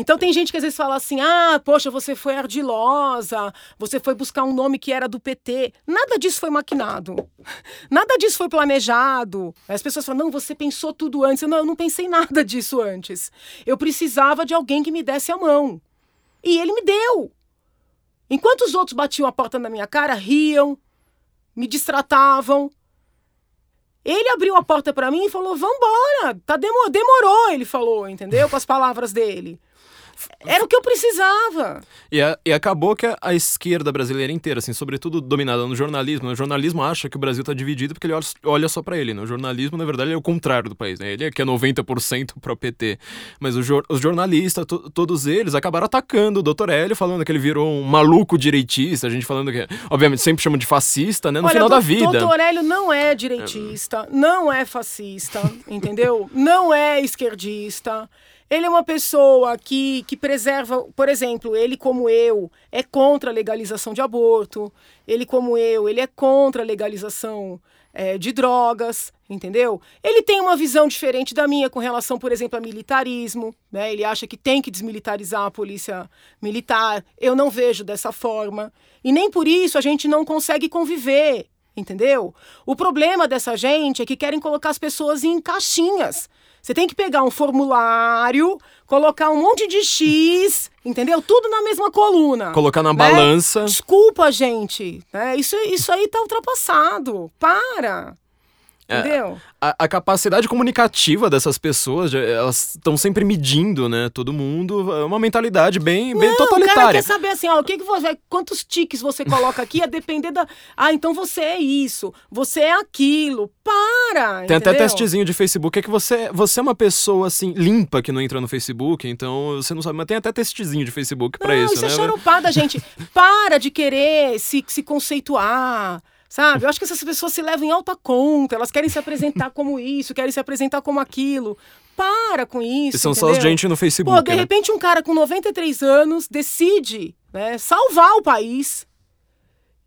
Então tem gente que às vezes fala assim: ah, poxa, você foi ardilosa, você foi buscar um nome que era do PT. Nada disso foi maquinado. Nada disso foi planejado. As pessoas falam: não, você pensou tudo antes. Eu, não, eu não pensei nada disso antes. Eu precisava de alguém que me desse a mão. E ele me deu. Enquanto os outros batiam a porta na minha cara, riam, me distratavam. Ele abriu a porta para mim e falou: "Vambora, tá demorou", ele falou, entendeu? Com as palavras dele. Era o que eu precisava. E, a, e acabou que a, a, esquerda brasileira inteira, assim, sobretudo dominada no jornalismo, o jornalismo acha que o Brasil está dividido porque ele olha, olha só para ele. Né? O jornalismo, na verdade, é o contrário do país. Né? Ele é que é 90% para o PT. Mas o, os jornalistas, to, todos eles, acabaram atacando o Dr. Hélio, falando que ele virou um maluco direitista. A gente falando que, obviamente, sempre chama de fascista, né? No Olha, final da vida. O Dr. Hélio não é direitista, é. não é fascista, entendeu? Não é esquerdista. Ele é uma pessoa que, que preserva, por exemplo, ele como eu é contra a legalização de aborto, ele como eu, ele é contra a legalização é, de drogas, entendeu? Ele tem uma visão diferente da minha com relação, por exemplo, a militarismo, né? Ele acha que tem que desmilitarizar a polícia militar. Eu não vejo dessa forma. E nem por isso a gente não consegue conviver, entendeu? O problema dessa gente é que querem colocar as pessoas em caixinhas. Você tem que pegar um formulário, colocar um monte de X, entendeu? Tudo na mesma coluna. Colocar na né? balança. Desculpa, gente. Né? Isso, isso aí tá ultrapassado. Para. É, Entendeu? A, a, capacidade comunicativa dessas pessoas, elas estão sempre medindo, né? Todo mundo. É uma mentalidade bem, bem Não, totalitária. O cara quer saber assim, ó, o que, que você. Quantos tiques você coloca aqui a depender da. Ah, então você é isso, você é aquilo. Para! Tem entendeu? até testezinho de Facebook. É que você, você é uma pessoa assim, limpa que não entra no Facebook, então você não sabe. Mas tem até testezinho de Facebook pra não, isso, isso é né? É charupada, gente. Para de querer se, se conceituar. Sabe? Eu acho que essas pessoas se levam em alta conta, elas querem se apresentar como isso, querem se apresentar como aquilo. Para com isso. E são entendeu? só gente no Facebook. Pô, de né? repente um cara com 93 anos decide né, salvar o país.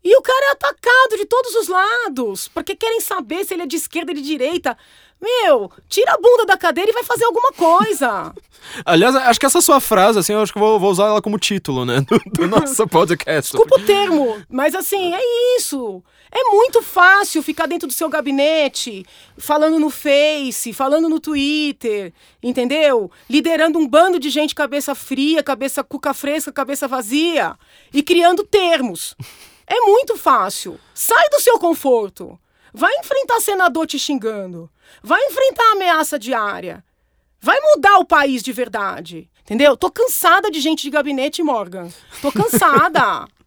E o cara é atacado de todos os lados, porque querem saber se ele é de esquerda ou de direita. Meu, tira a bunda da cadeira e vai fazer alguma coisa. Aliás, acho que essa sua frase, assim, eu acho que vou, vou usar ela como título, né? Do, do nosso podcast. Desculpa o termo, mas assim, é isso. É muito fácil ficar dentro do seu gabinete, falando no Face, falando no Twitter, entendeu? Liderando um bando de gente cabeça fria, cabeça cuca fresca, cabeça vazia e criando termos. É muito fácil. Sai do seu conforto. Vai enfrentar senador te xingando. Vai enfrentar a ameaça diária. Vai mudar o país de verdade. Entendeu? Tô cansada de gente de gabinete, Morgan. Tô cansada.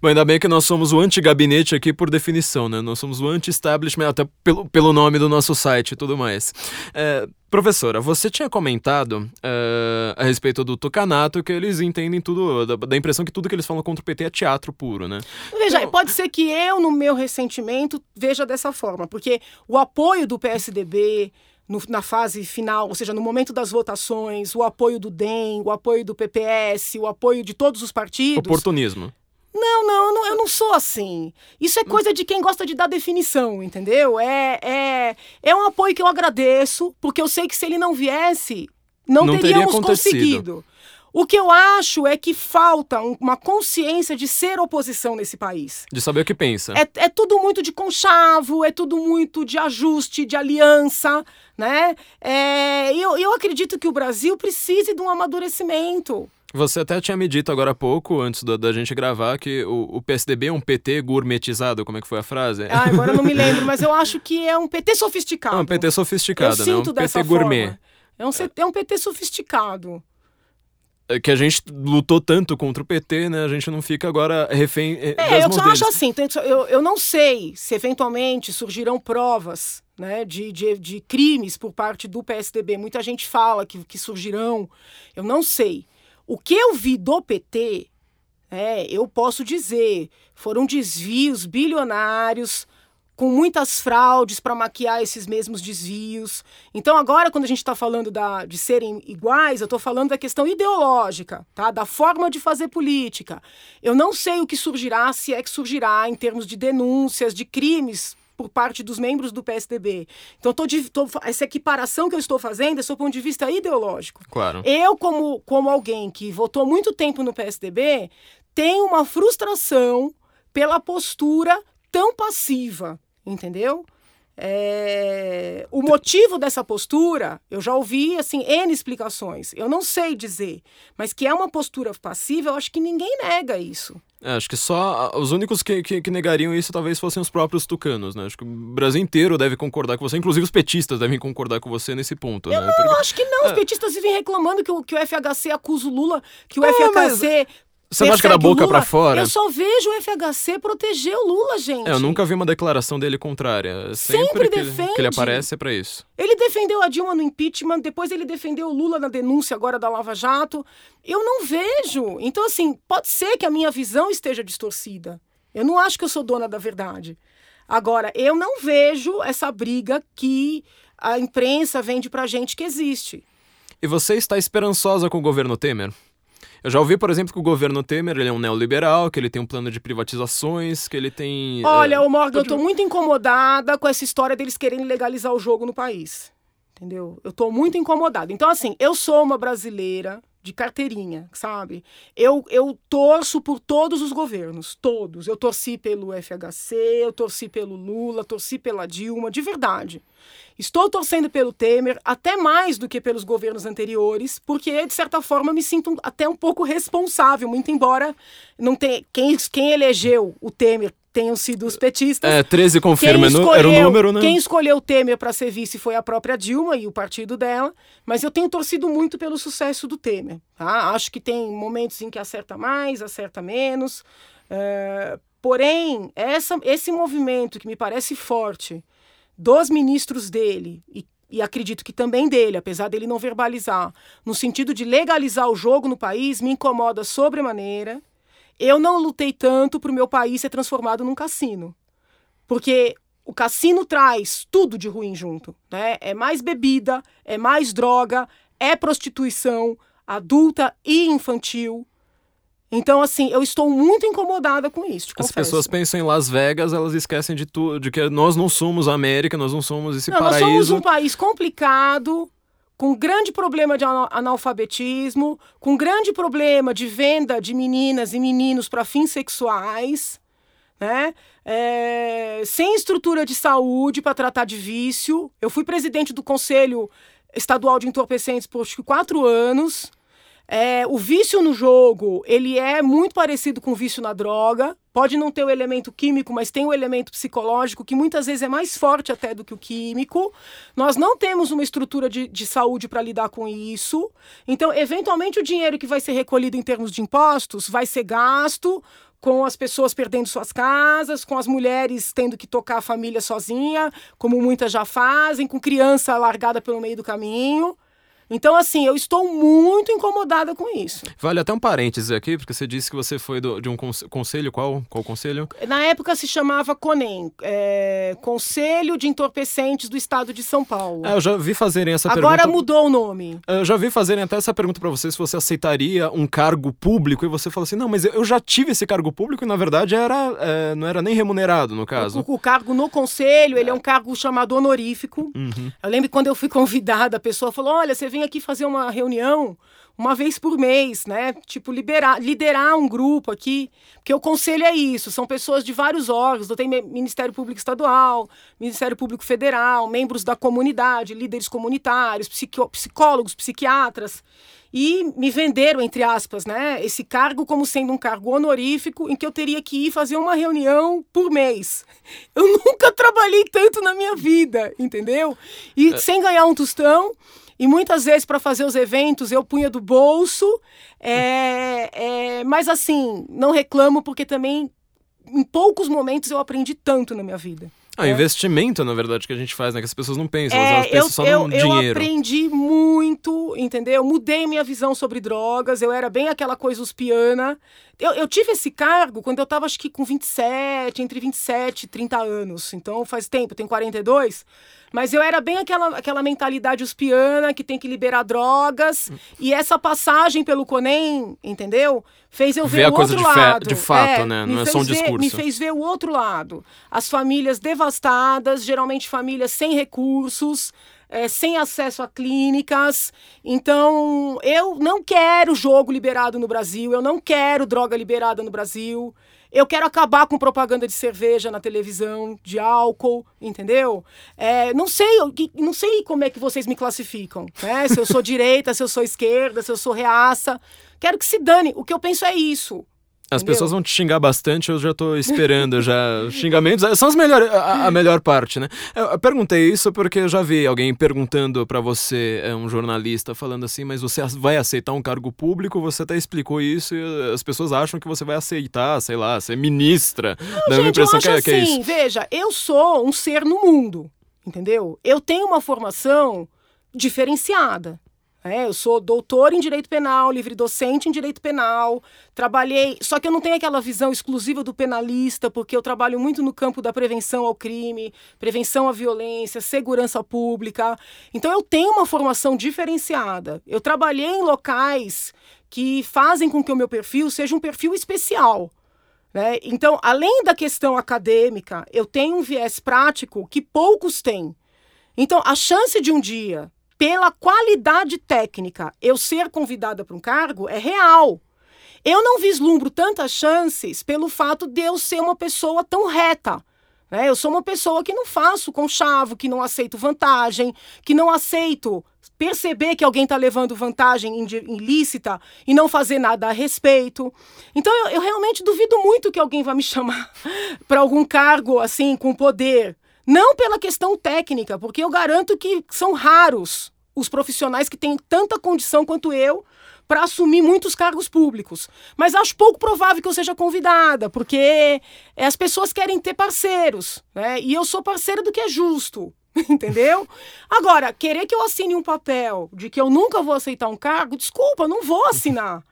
Bom, ainda bem que nós somos o anti-gabinete aqui por definição, né? Nós somos o anti-establishment, até pelo, pelo nome do nosso site e tudo mais. É, professora, você tinha comentado é, a respeito do Tucanato que eles entendem tudo, da, da, impressão que tudo que eles falam contra o PT é teatro puro, né? Veja, então... pode ser que eu, no meu ressentimento, veja dessa forma, porque o apoio do PSDB. No, na fase final, ou seja, no momento das votações, o apoio do DEM, o apoio do PPS, o apoio de todos os partidos. Oportunismo. Não, não eu, não, eu não sou assim. Isso é coisa de quem gosta de dar definição, entendeu? É, é, é um apoio que eu agradeço, porque eu sei que se ele não viesse, não, não teríamos conseguido. O que eu acho é que falta uma consciência de ser oposição nesse país. De saber o que pensa. É, é tudo muito de conchavo, é tudo muito de ajuste, de aliança, né? É, eu, eu acredito que o Brasil precise de um amadurecimento. Você até tinha me dito agora há pouco, antes da, da gente gravar, que o, o, PSDB é um PT gourmetizado, como é que foi a frase? Ah, agora eu não me lembro, mas eu acho que é um PT sofisticado. É um PT sofisticado, eu né? Sinto um PT gourmet. Forma. É um, é um PT sofisticado. É que a gente lutou tanto contra o PT, né? A gente não fica agora refém eh, é, eu só acho assim, eu, eu não sei se eventualmente surgirão provas né, de, de, de crimes por parte do PSDB. Muita gente fala que, que surgirão, eu não sei. O que eu vi do PT, é, eu posso dizer, foram desvios bilionários com muitas fraudes para maquiar esses mesmos desvios. Então, agora, quando a gente está falando da, de serem iguais, eu estou falando da questão ideológica, tá? da forma de fazer política. Eu não sei o que surgirá, se é que surgirá, em termos de denúncias, de crimes por parte dos membros do PSDB. Então, tô, tô, essa equiparação que eu estou fazendo é do ponto de vista ideológico. Claro. Eu, como, como alguém que votou muito tempo no PSDB, tenho uma frustração pela postura tão passiva, entendeu? É... O motivo dessa postura, eu já ouvi assim N explicações. Eu não sei dizer, mas que é uma postura passiva, eu acho que ninguém nega isso. É, acho que só os únicos que, que, que, negariam isso talvez fossem os próprios tucanos, né? Acho que o Brasil inteiro deve concordar com você, inclusive os petistas devem concordar com você nesse ponto, eu né? Não, Porque... acho que não. Os é. petistas vivem reclamando que o, que o FHC acusa o Lula, que o é, FHC mas... Você acha que da boca para fora? Eu só vejo o FHC proteger o Lula, gente. É, eu nunca vi uma declaração dele contrária. Sempre, Sempre que defende. Ele, que ele aparece é para isso. Ele defendeu a Dilma no impeachment, depois ele defendeu o Lula na denúncia agora da Lava Jato. Eu não vejo. Então, assim, pode ser que a minha visão esteja distorcida. Eu não acho que eu sou dona da verdade. Agora, eu não vejo essa briga que a imprensa vende pra gente que existe. E você está esperançosa com o governo Temer? Eu já ouvi, por exemplo, que o governo Temer ele é um neoliberal, que ele tem um plano de privatizações, que ele tem. Olha, é, o Morgan, eu tô muito incomodada com essa história deles querendo legalizar o jogo no país. Entendeu? Eu tô muito incomodada. Então, assim, eu sou uma brasileira de carteirinha, sabe? Eu, eu torço por todos os governos, todos. Eu torci pelo FHC, eu torci pelo Lula, torci pela Dilma, de verdade. Estou torcendo pelo Temer, até mais do que pelos governos anteriores, porque, de certa forma, me sinto até um pouco responsável, muito embora não tenha, quem, quem elegeu o Temer tenham sido os petistas. É, 13 confirma, escolheu, era o número, né? Quem escolheu o Temer para ser vice foi a própria Dilma e o partido dela, mas eu tenho torcido muito pelo sucesso do Temer. Tá? Acho que tem momentos em que acerta mais, acerta menos. É, porém, essa, esse movimento que me parece forte dos ministros dele e e acredito que também dele, apesar dele não verbalizar, no sentido de legalizar o jogo no país, me incomoda sobremaneira eu não lutei tanto para o meu país ser transformado num cassino. Porque o cassino traz tudo de ruim junto. Né? É mais bebida, é mais droga, é prostituição adulta e infantil. Então, assim, eu estou muito incomodada com isso. As pessoas pensam em Las Vegas, elas esquecem de tudo, de que nós não somos a América, nós não somos esse não, paraíso. Nós somos um país complicado, com grande problema de analfabetismo, com grande problema de venda de meninas e meninos para fins sexuais, né? É, sem estrutura de saúde para tratar de vício. Eu fui presidente do Conselho Estadual de Entorpecentes por quatro anos. É, o vício no jogo, ele é muito parecido com o vício na droga. Pode não ter o elemento químico, mas tem o elemento psicológico, que muitas vezes é mais forte até do que o químico. Nós não temos uma estrutura de, de saúde para lidar com isso. Então, eventualmente, o dinheiro que vai ser recolhido em termos de impostos vai ser gasto com as pessoas perdendo suas casas, com as mulheres tendo que tocar a família sozinha, como muitas já fazem, com criança largada pelo meio do caminho. Então, assim, eu estou muito incomodada com isso. Vale até um parênteses aqui, porque você disse que você foi do, de um conselho. Qual, qual conselho? Na época se chamava CONEM é, Conselho de Entorpecentes do Estado de São Paulo. É, eu já vi fazerem essa Agora pergunta. Agora mudou o nome. Eu já vi fazerem até essa pergunta para você se você aceitaria um cargo público e você fala assim: não, mas eu já tive esse cargo público e na verdade era, é, não era nem remunerado no caso. O, o, cargo no conselho, ele é um cargo chamado honorífico. Uhum. Eu lembro que quando eu fui convidada, a pessoa falou: olha, você vem vem aqui fazer uma reunião uma vez por mês, né? Tipo, liberar, liderar um grupo aqui. Porque o conselho é isso, são pessoas de vários órgãos, tem Ministério Público Estadual, Ministério Público Federal, membros da comunidade, líderes comunitários, psicólogos, psiquiatras. E me venderam, entre aspas, né, esse cargo como sendo um cargo honorífico em que eu teria que ir fazer uma reunião por mês. Eu nunca trabalhei tanto na minha vida, entendeu? E é. sem ganhar um tostão. E muitas vezes, para fazer os eventos, eu punha do bolso. É, é, mas, assim, não reclamo, porque também, em poucos momentos, eu aprendi tanto na minha vida. Ah, é. investimento, na verdade, que a gente faz, né? Que as pessoas não pensam, é, elas pensam eu, só eu, no eu dinheiro. Eu aprendi muito, entendeu? Eu mudei minha visão sobre drogas, eu era bem aquela coisa uspiana. Eu, eu tive esse cargo quando eu estava acho que com 27, entre 27 e 30 anos. Então faz tempo, tenho 42. Mas eu era bem aquela, aquela mentalidade uspiana que tem que liberar drogas. E essa passagem pelo CONEM, entendeu? Fez eu ver, ver o outro lado. de fato, é, né? Não é só um ver, discurso. Me fez ver o outro lado. As famílias devastadas, geralmente famílias sem recursos. É, sem acesso a clínicas. Então, eu não quero jogo liberado no Brasil, eu não quero droga liberada no Brasil. Eu quero acabar com propaganda de cerveja na televisão, de álcool, entendeu? É, não sei, não sei como é que vocês me classificam, né? Se eu sou direita, se eu sou esquerda, se eu sou reaça. Quero que se dane. O que eu penso é isso. As Entendeu? pessoas vão te xingar bastante, eu já tô esperando já. Xingamentos são as melhores, a, a, melhor parte, né? Eu, perguntei isso porque eu já vi alguém perguntando para você, é um jornalista, falando assim, mas você vai aceitar um cargo público? Você até explicou isso e as pessoas acham que você vai aceitar, sei lá, ser ministra. Não, gente, impressão eu acho que, é, que é assim, veja, eu sou um ser no mundo, entendeu? Eu tenho uma formação diferenciada. É, eu sou doutor em direito penal, livre docente em direito penal. Trabalhei, só que eu não tenho aquela visão exclusiva do penalista, porque eu trabalho muito no campo da prevenção ao crime, prevenção à violência, segurança pública. Então eu tenho uma formação diferenciada. Eu trabalhei em locais que fazem com que o meu perfil seja um perfil especial. Né? Então, além da questão acadêmica, eu tenho um viés prático que poucos têm. Então, a chance de um dia pela qualidade técnica, eu ser convidada para um cargo é real. Eu não vislumbro tantas chances pelo fato de eu ser uma pessoa tão reta. Né? Eu sou uma pessoa que não faço conchavo, que não aceito vantagem, que não aceito perceber que alguém está levando vantagem ilícita e não fazer nada a respeito. Então eu, eu realmente duvido muito que alguém vá me chamar para algum cargo assim com poder não pela questão técnica, porque eu garanto que são raros os profissionais que têm tanta condição quanto eu para assumir muitos cargos públicos. Mas acho pouco provável que eu seja convidada, porque as pessoas querem ter parceiros, né? E eu sou parceira do que é justo. Entendeu? Agora, querer que eu assine um papel de que eu nunca vou aceitar um cargo, desculpa, não vou assinar.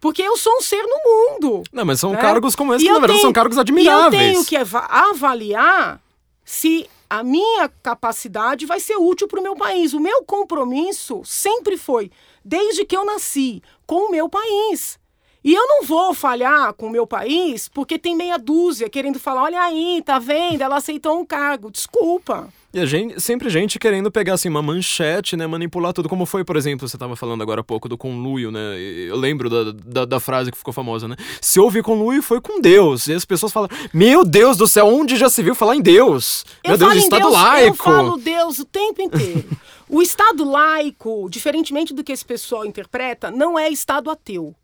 Porque eu sou um ser no mundo. Não, mas são né? cargos como esse, que na verdade tenho, são cargos admiráveis. E eu tenho que avaliar se a minha capacidade vai ser útil para o meu país. O meu compromisso sempre foi, desde que eu nasci, com o meu país. E eu não vou falhar com o meu país porque tem meia dúzia querendo falar: olha aí, tá vendo? Ela aceitou um cargo. Desculpa. E a gente, sempre gente querendo pegar assim uma manchete, né, manipular tudo, como foi, por exemplo, você estava falando agora há pouco do conluio, né? Eu lembro da, da, da, frase que ficou famosa, né? Se houve conluio foi com Deus. E as pessoas falam: "Meu Deus do céu, onde já se viu falar em Deus?" Eu Meu Deus, Estado Deus, laico. Eu falo Deus o tempo inteiro. o Estado laico, diferentemente do que esse pessoal interpreta, não é Estado ateu.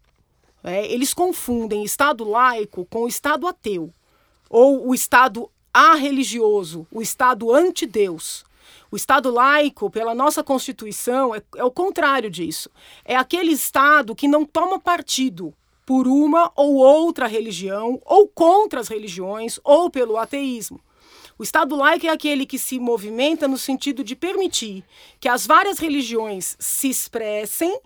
É, eles confundem Estado laico com o Estado ateu, ou o Estado arreligioso, o Estado anti-Deus. O Estado laico, pela nossa Constituição, é, é o contrário disso. É aquele Estado que não toma partido por uma ou outra religião, ou contra as religiões, ou pelo ateísmo. O Estado laico é aquele que se movimenta no sentido de permitir que as várias religiões se expressem,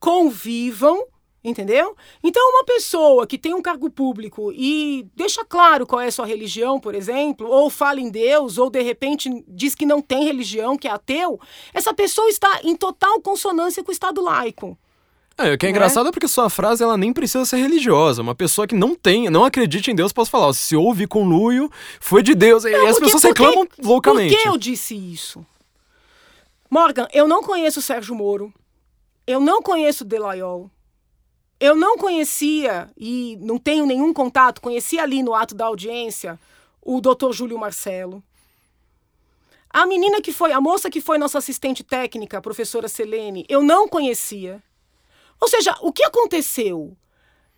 convivam Entendeu? Então, uma pessoa que tem um cargo público e deixa claro qual é a sua religião, por exemplo, ou fala em Deus, ou de repente diz que não tem religião, que é ateu, essa pessoa está em total consonância com o Estado laico. É, o que é né? engraçado é porque sua frase ela nem precisa ser religiosa. Uma pessoa que não tem, não acredite em Deus, posso falar, se houve conluio, foi de Deus. Não, e as pessoas porque, reclamam loucamente. Por que eu disse isso? Morgan, eu não conheço Sérgio Moro. Eu não conheço Delayol. Eu não conhecia, e não tenho nenhum contato, conheci ali no ato da audiência o doutor Júlio Marcelo. A menina que foi, a moça que foi nossa assistente técnica, a professora Selene, eu não conhecia. Ou seja, o que aconteceu?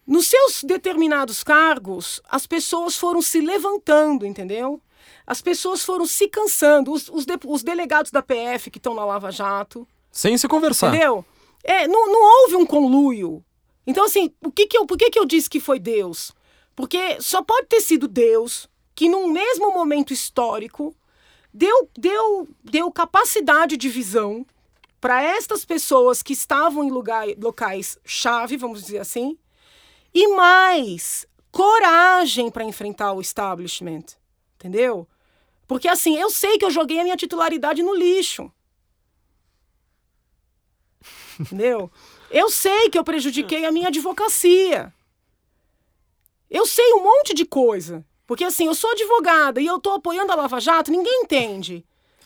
Nos seus determinados cargos, as pessoas foram se levantando, entendeu? As pessoas foram se cansando, os, os, de, os delegados da PF que estão na Lava Jato. Sem se conversar. Entendeu? É, não, não houve um conluio. Então, assim, o que que eu, por que, que eu disse que foi Deus? Porque só pode ter sido Deus que, num mesmo momento histórico, deu, deu, deu capacidade de visão para estas pessoas que estavam em lugar, locais-chave, vamos dizer assim, e mais coragem para enfrentar o establishment. Entendeu? Porque assim, eu sei que eu joguei a minha titularidade no lixo. Entendeu? Eu sei que eu prejudiquei a minha advocacia. Eu sei um monte de coisa. Porque assim, eu sou advogada e eu estou apoiando a Lava Jato, ninguém entende.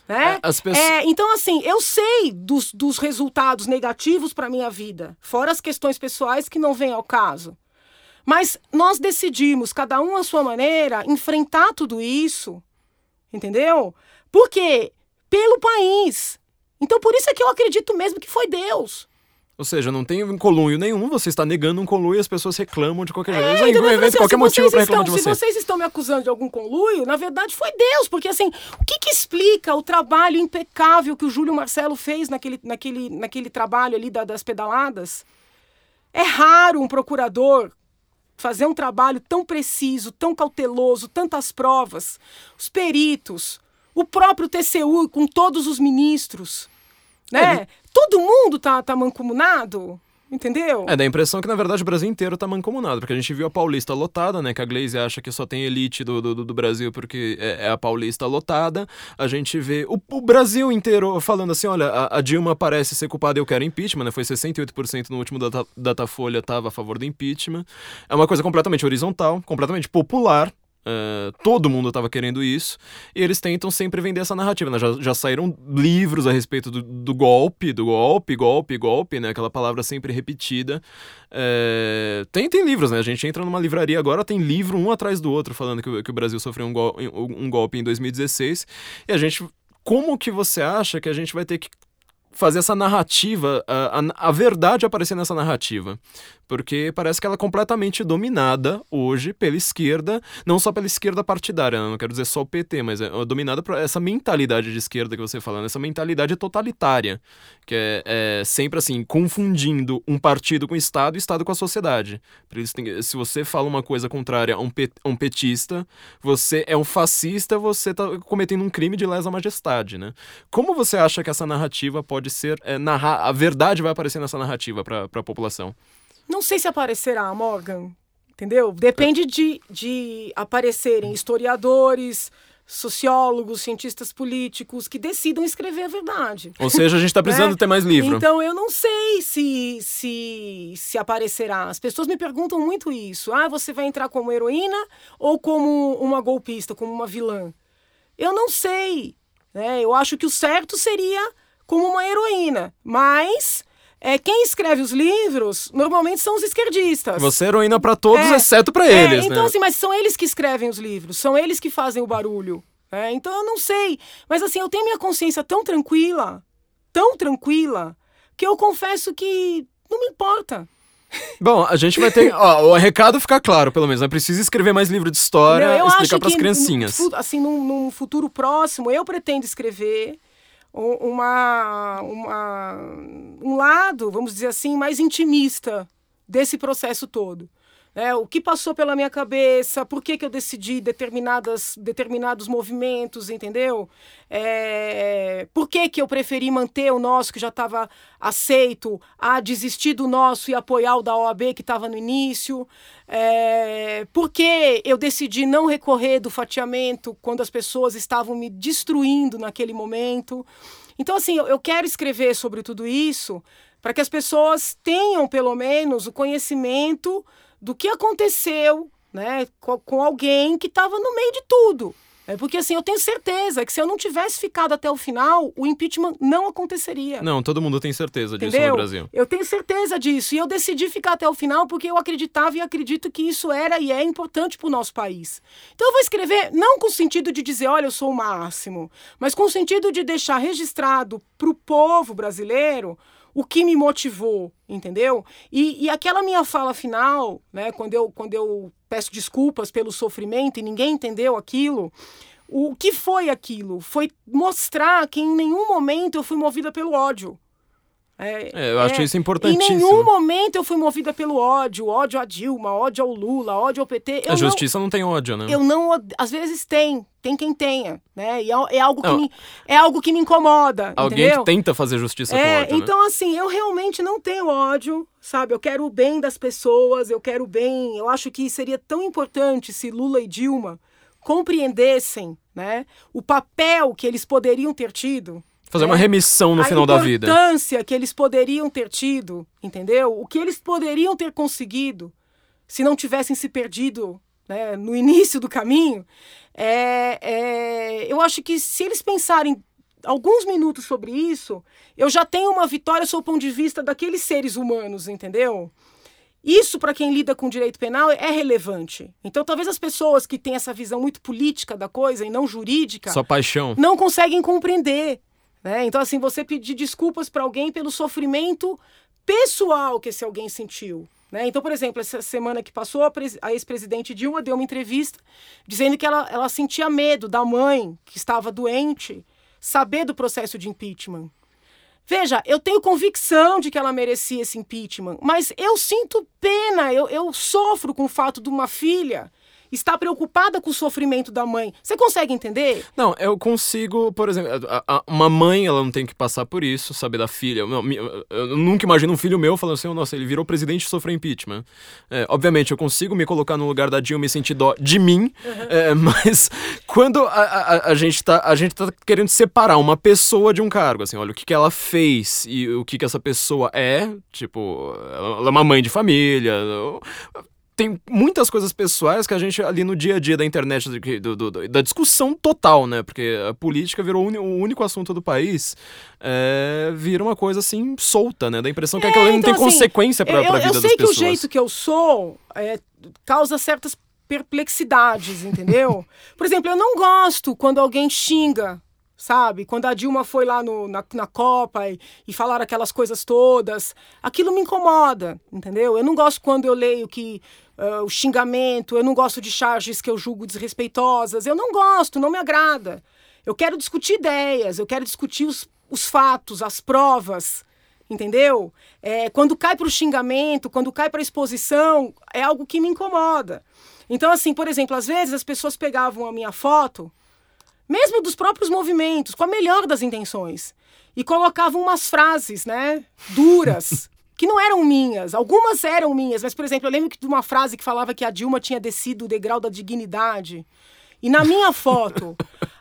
Né? É, pessoas... é, então, assim, eu sei dos, dos resultados negativos para minha vida, fora as questões pessoais que não vêm ao caso. Mas nós decidimos, cada um à sua maneira, enfrentar tudo isso, entendeu? Porque pelo país. Então, por isso é que eu acredito mesmo que foi Deus. Ou seja, não tem um colunho nenhum, você está negando um conluio e as pessoas reclamam de qualquer jeito. É, então, evento, qualquer motivo para reclamar de você. Se vocês estão me acusando de algum conluio, na verdade foi Deus, porque assim, o que, que explica o trabalho impecável que o Júlio Marcelo fez naquele, naquele, naquele trabalho ali da, das pedaladas? É raro um procurador fazer um trabalho tão preciso, tão cauteloso, tantas provas, os peritos, o próprio TCU com todos os ministros. Né? É, Todo mundo tá, tá mancomunado. Entendeu? É, dá a impressão que, na verdade, o Brasil inteiro tá mancomunado, porque a gente viu a Paulista lotada, né? Que a Glaze acha que só tem elite do, do, do Brasil porque é, é, a Paulista lotada. A gente vê o, o Brasil inteiro falando assim: olha, a, a, Dilma parece ser culpada, eu quero impeachment, né? Foi 68% no último data, Datafolha, tava a favor do impeachment. É uma coisa completamente horizontal, completamente popular, Uh, todo mundo estava querendo isso, e eles tentam sempre vender essa narrativa. Né? Já, já saíram livros a respeito do, do, golpe, do golpe, golpe, golpe, né? aquela palavra sempre repetida. Uh, tem, tem livros, né? A gente entra numa livraria agora, tem livro um atrás do outro falando que, que o Brasil sofreu um, gol, um golpe em 2016, e a gente. Como que você acha que a gente vai ter que fazer essa narrativa, a, a, a, verdade aparecer nessa narrativa. Porque parece que ela é completamente dominada hoje pela esquerda, não só pela esquerda partidária, né? não quero dizer só o PT, mas é dominada por essa mentalidade de esquerda que você fala, essa mentalidade totalitária, que é, é sempre assim, confundindo um partido com o Estado e o Estado com a sociedade. Se você fala uma coisa contrária a um, pet, a um petista, você é um fascista, você está cometendo um crime de lesa majestade, né? Como você acha que essa narrativa pode pode ser é, narrar, a verdade vai aparecer nessa narrativa para a população. Não sei se aparecerá, Morgan, entendeu? Depende de, de aparecerem historiadores, sociólogos, cientistas políticos que decidam escrever a verdade. Ou seja, a gente está precisando né? ter mais livro. Então eu não sei se, se se aparecerá. As pessoas me perguntam muito isso. Ah, você vai entrar como heroína ou como uma golpista, como uma vilã? Eu não sei. Né? Eu acho que o certo seria como uma heroína. Mas é, quem escreve os livros normalmente são os esquerdistas. Você é heroína para todos, é, exceto para é, eles. Então, né? assim, mas são eles que escrevem os livros, são eles que fazem o barulho. É, então eu não sei. Mas assim, eu tenho minha consciência tão tranquila, tão tranquila, que eu confesso que não me importa. Bom, a gente vai ter. Ó, o recado ficar claro, pelo menos. É preciso escrever mais livro de história, não, explicar para as criancinhas. Assim, num, num futuro próximo, eu pretendo escrever uma, uma, um lado, vamos dizer assim, mais intimista desse processo todo. É, o que passou pela minha cabeça, por que, que eu decidi determinadas, determinados movimentos, entendeu? É, por que, que eu preferi manter o nosso, que já estava aceito, a desistir do nosso e apoiar o da OAB, que estava no início? É, por que eu decidi não recorrer do fatiamento quando as pessoas estavam me destruindo naquele momento? Então, assim, eu, eu quero escrever sobre tudo isso para que as pessoas tenham, pelo menos, o conhecimento do que aconteceu né, com, com alguém que estava no meio de tudo. É porque assim, eu tenho certeza que se eu não tivesse ficado até o final, o impeachment não aconteceria. Não, todo mundo tem certeza disso Entendeu? no Brasil. Eu tenho certeza disso. E eu decidi ficar até o final porque eu acreditava e acredito que isso era e é importante para o nosso país. Então eu vou escrever não com o sentido de dizer, olha, eu sou o máximo, mas com o sentido de deixar registrado para o povo brasileiro o que me motivou, entendeu? E, e aquela minha fala final, né, quando eu, quando eu peço desculpas pelo sofrimento e ninguém entendeu aquilo, o que foi aquilo? Foi mostrar que em nenhum momento eu fui movida pelo ódio. É, é, eu acho é, isso importantíssimo. Em nenhum momento eu fui movida pelo ódio, ódio a Dilma, ódio ao Lula, ódio ao PT. Eu a justiça não, não, tem ódio, né? Eu não, às vezes tem, tem quem tenha, né? E é, é algo que me, é algo que me incomoda. Alguém entendeu? que tenta fazer justiça é, com ódio. Então né? assim, eu realmente não tenho ódio, sabe? Eu quero o bem das pessoas, eu quero o bem. Eu acho que seria tão importante se Lula e Dilma compreendessem, né, o papel que eles poderiam ter tido Fazer uma remissão no final da vida. A importância que eles poderiam ter tido, entendeu? O que eles poderiam ter conseguido se não tivessem se perdido né, no início do caminho. É, é, eu acho que se eles pensarem alguns minutos sobre isso, eu já tenho uma vitória sob o ponto de vista daqueles seres humanos, entendeu? Isso, para quem lida com direito penal, é relevante. Então, talvez as pessoas que têm essa visão muito política da coisa e não jurídica. Só paixão. Não conseguem compreender né? Então, assim, você pedir desculpas para alguém pelo sofrimento pessoal que esse alguém sentiu. Né? Então, por exemplo, essa semana que passou, a ex-presidente Dilma deu uma entrevista dizendo que ela, ela sentia medo da mãe, que estava doente, saber do processo de impeachment. Veja, eu tenho convicção de que ela merecia esse impeachment, mas eu sinto pena, eu, eu sofro com o fato de uma filha está preocupada com o sofrimento da mãe. Você consegue entender? Não, eu consigo, por exemplo, a, a, uma mãe, ela não tem que passar por isso, saber da filha. Eu, eu, eu nunca imagino um filho meu falando assim, oh, nossa, ele virou presidente e sofreu impeachment. É, obviamente, eu consigo me colocar no lugar da Dilma e sentir dó de mim, uhum. é, mas quando a, a, gente tá, a gente tá querendo separar uma pessoa de um cargo, assim, olha, o que, que ela fez e o que, que essa pessoa é, tipo, ela é uma mãe de família, tem muitas coisas pessoais que a gente ali no dia a dia da internet, do, do, do, da discussão total, né? Porque a política virou o único assunto do país, é, vira uma coisa assim solta, né? Da impressão que é, aquilo então, não tem assim, consequência para a vida das pessoas. Eu sei que o jeito que eu sou é, causa certas perplexidades, entendeu? Por exemplo, eu não gosto quando alguém xinga sabe? Quando a Dilma foi lá no, na, na Copa e, e falaram aquelas coisas todas, aquilo me incomoda, entendeu? Eu não gosto quando eu leio que uh, o xingamento, eu não gosto de charges que eu julgo desrespeitosas, eu não gosto, não me agrada. Eu quero discutir ideias, eu quero discutir os, os fatos, as provas, entendeu? É, quando cai para o xingamento, quando cai para exposição, é algo que me incomoda. Então, assim, por exemplo, às vezes as pessoas pegavam a minha foto mesmo dos próprios movimentos, com a melhor das intenções. E colocavam umas frases, né, duras, que não eram minhas. Algumas eram minhas, mas, por exemplo, eu lembro de uma frase que falava que a Dilma tinha descido o degrau da dignidade. E na minha foto,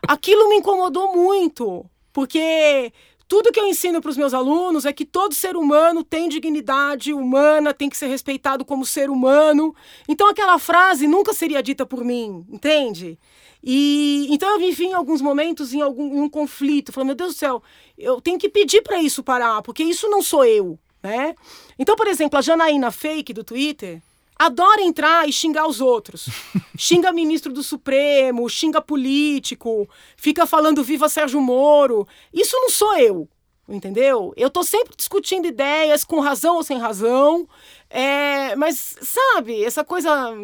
aquilo me incomodou muito, porque tudo que eu ensino para os meus alunos é que todo ser humano tem dignidade humana, tem que ser respeitado como ser humano. Então aquela frase nunca seria dita por mim, entende? E então eu vivi em alguns momentos em algum em um conflito, falando, meu Deus do céu, eu tenho que pedir para isso parar, porque isso não sou eu, né? Então, por exemplo, a Janaína Fake do Twitter adora entrar e xingar os outros. xinga ministro do Supremo, xinga político, fica falando viva Sérgio Moro. Isso não sou eu, entendeu? Eu tô sempre discutindo ideias com razão ou sem razão. É, mas, sabe, essa coisa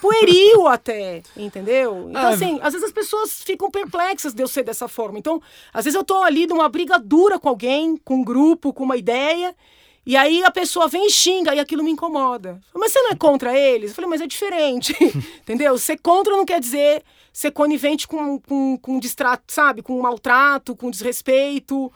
pueril até, entendeu? Então, ah, assim, às vezes as pessoas ficam perplexas de eu ser dessa forma. Então, às vezes eu tô ali numa briga dura com alguém, com um grupo, com uma ideia, e aí a pessoa vem e xinga e aquilo me incomoda. Mas você não é contra eles? Eu falei, mas é diferente, entendeu? Ser contra não quer dizer ser conivente com, com, com distrato, sabe? Com maltrato, com desrespeito.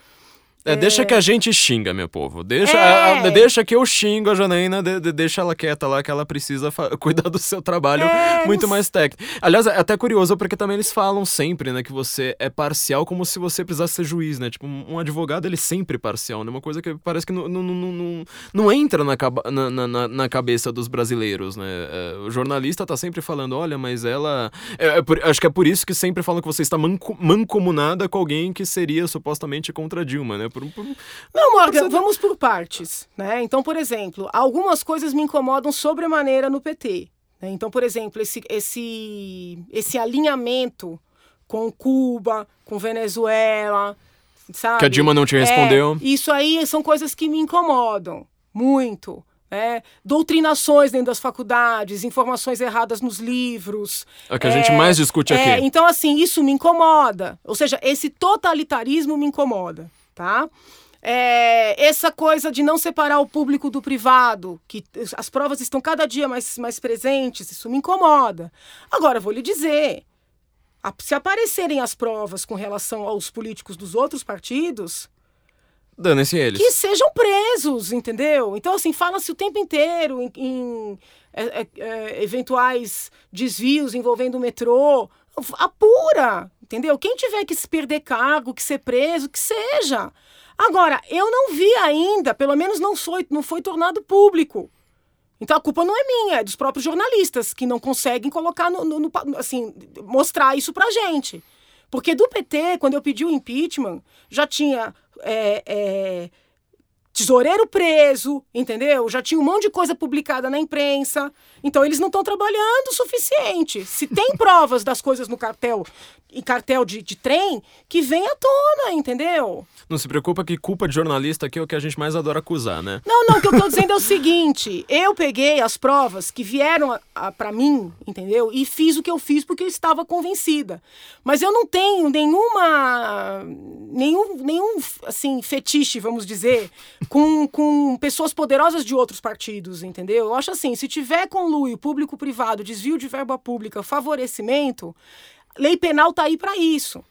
É, deixa que a gente xinga, meu povo. Deixa, é. a, deixa que eu xingo a Janaína, de, de, deixa ela quieta lá, que ela precisa cuidar do seu trabalho é, muito mais técnico. Aliás, é até curioso, porque também eles falam sempre, né, que você é parcial como se você precisasse ser juiz, né? Tipo, um advogado, ele é sempre parcial, né? Uma coisa que parece que não, não, não, não, não entra na, na, na, na, cabeça dos brasileiros, né? É, o jornalista tá sempre falando, olha, mas ela... É, é por, acho que é por isso que sempre falam que você está manco, mancomunada com alguém que seria supostamente contra Dilma, né? Por, por, não, Morgan, por vamos por partes. Né? Então, por exemplo, algumas coisas me incomodam sobremaneira no PT. Né? Então, por exemplo, esse, esse, esse alinhamento com Cuba, com Venezuela, sabe? Que a Dilma não te respondeu. É, isso aí são coisas que me incomodam muito. É, doutrinações dentro das faculdades, informações erradas nos livros. É o que a gente mais discute é, aqui. Então, assim, isso me incomoda. Ou seja, esse totalitarismo me incomoda tá? É, essa coisa de não separar o público do privado, que as provas estão cada dia mais, mais presentes, isso me incomoda. Agora, vou lhe dizer: se aparecerem as provas com relação aos políticos dos outros partidos. Dane-se eles. Que sejam presos, entendeu? Então, assim, fala-se o tempo inteiro em, em é, é, é eventuais desvios envolvendo o metrô. Apura, entendeu? Quem tiver que se perder cargo, que ser preso, que seja. Agora, eu não vi ainda, pelo menos não foi, não foi tornado público. Então a culpa não é minha, é dos próprios jornalistas que não conseguem colocar no, no, no assim, mostrar isso pra gente. Porque do PT, quando eu pedi o impeachment, já tinha é, é, tesoureiro preso, entendeu? Já tinha um monte de coisa publicada na imprensa. Então eles não estão trabalhando o suficiente. Se tem provas das coisas no cartel e cartel de, de trem, que vem à tona, entendeu? Não se preocupa que culpa de jornalista aqui é o que a gente mais adora acusar, né? Não, não, o que eu tô dizendo é o seguinte: eu peguei as provas que vieram para mim, entendeu? E fiz o que eu fiz porque eu estava convencida. Mas eu não tenho nenhuma. nenhum, nenhum assim, fetiche, vamos dizer, com, com pessoas poderosas de outros partidos, entendeu? Eu acho assim, se tiver conluio público-privado, desvio de verba pública, favorecimento, lei penal tá aí para isso.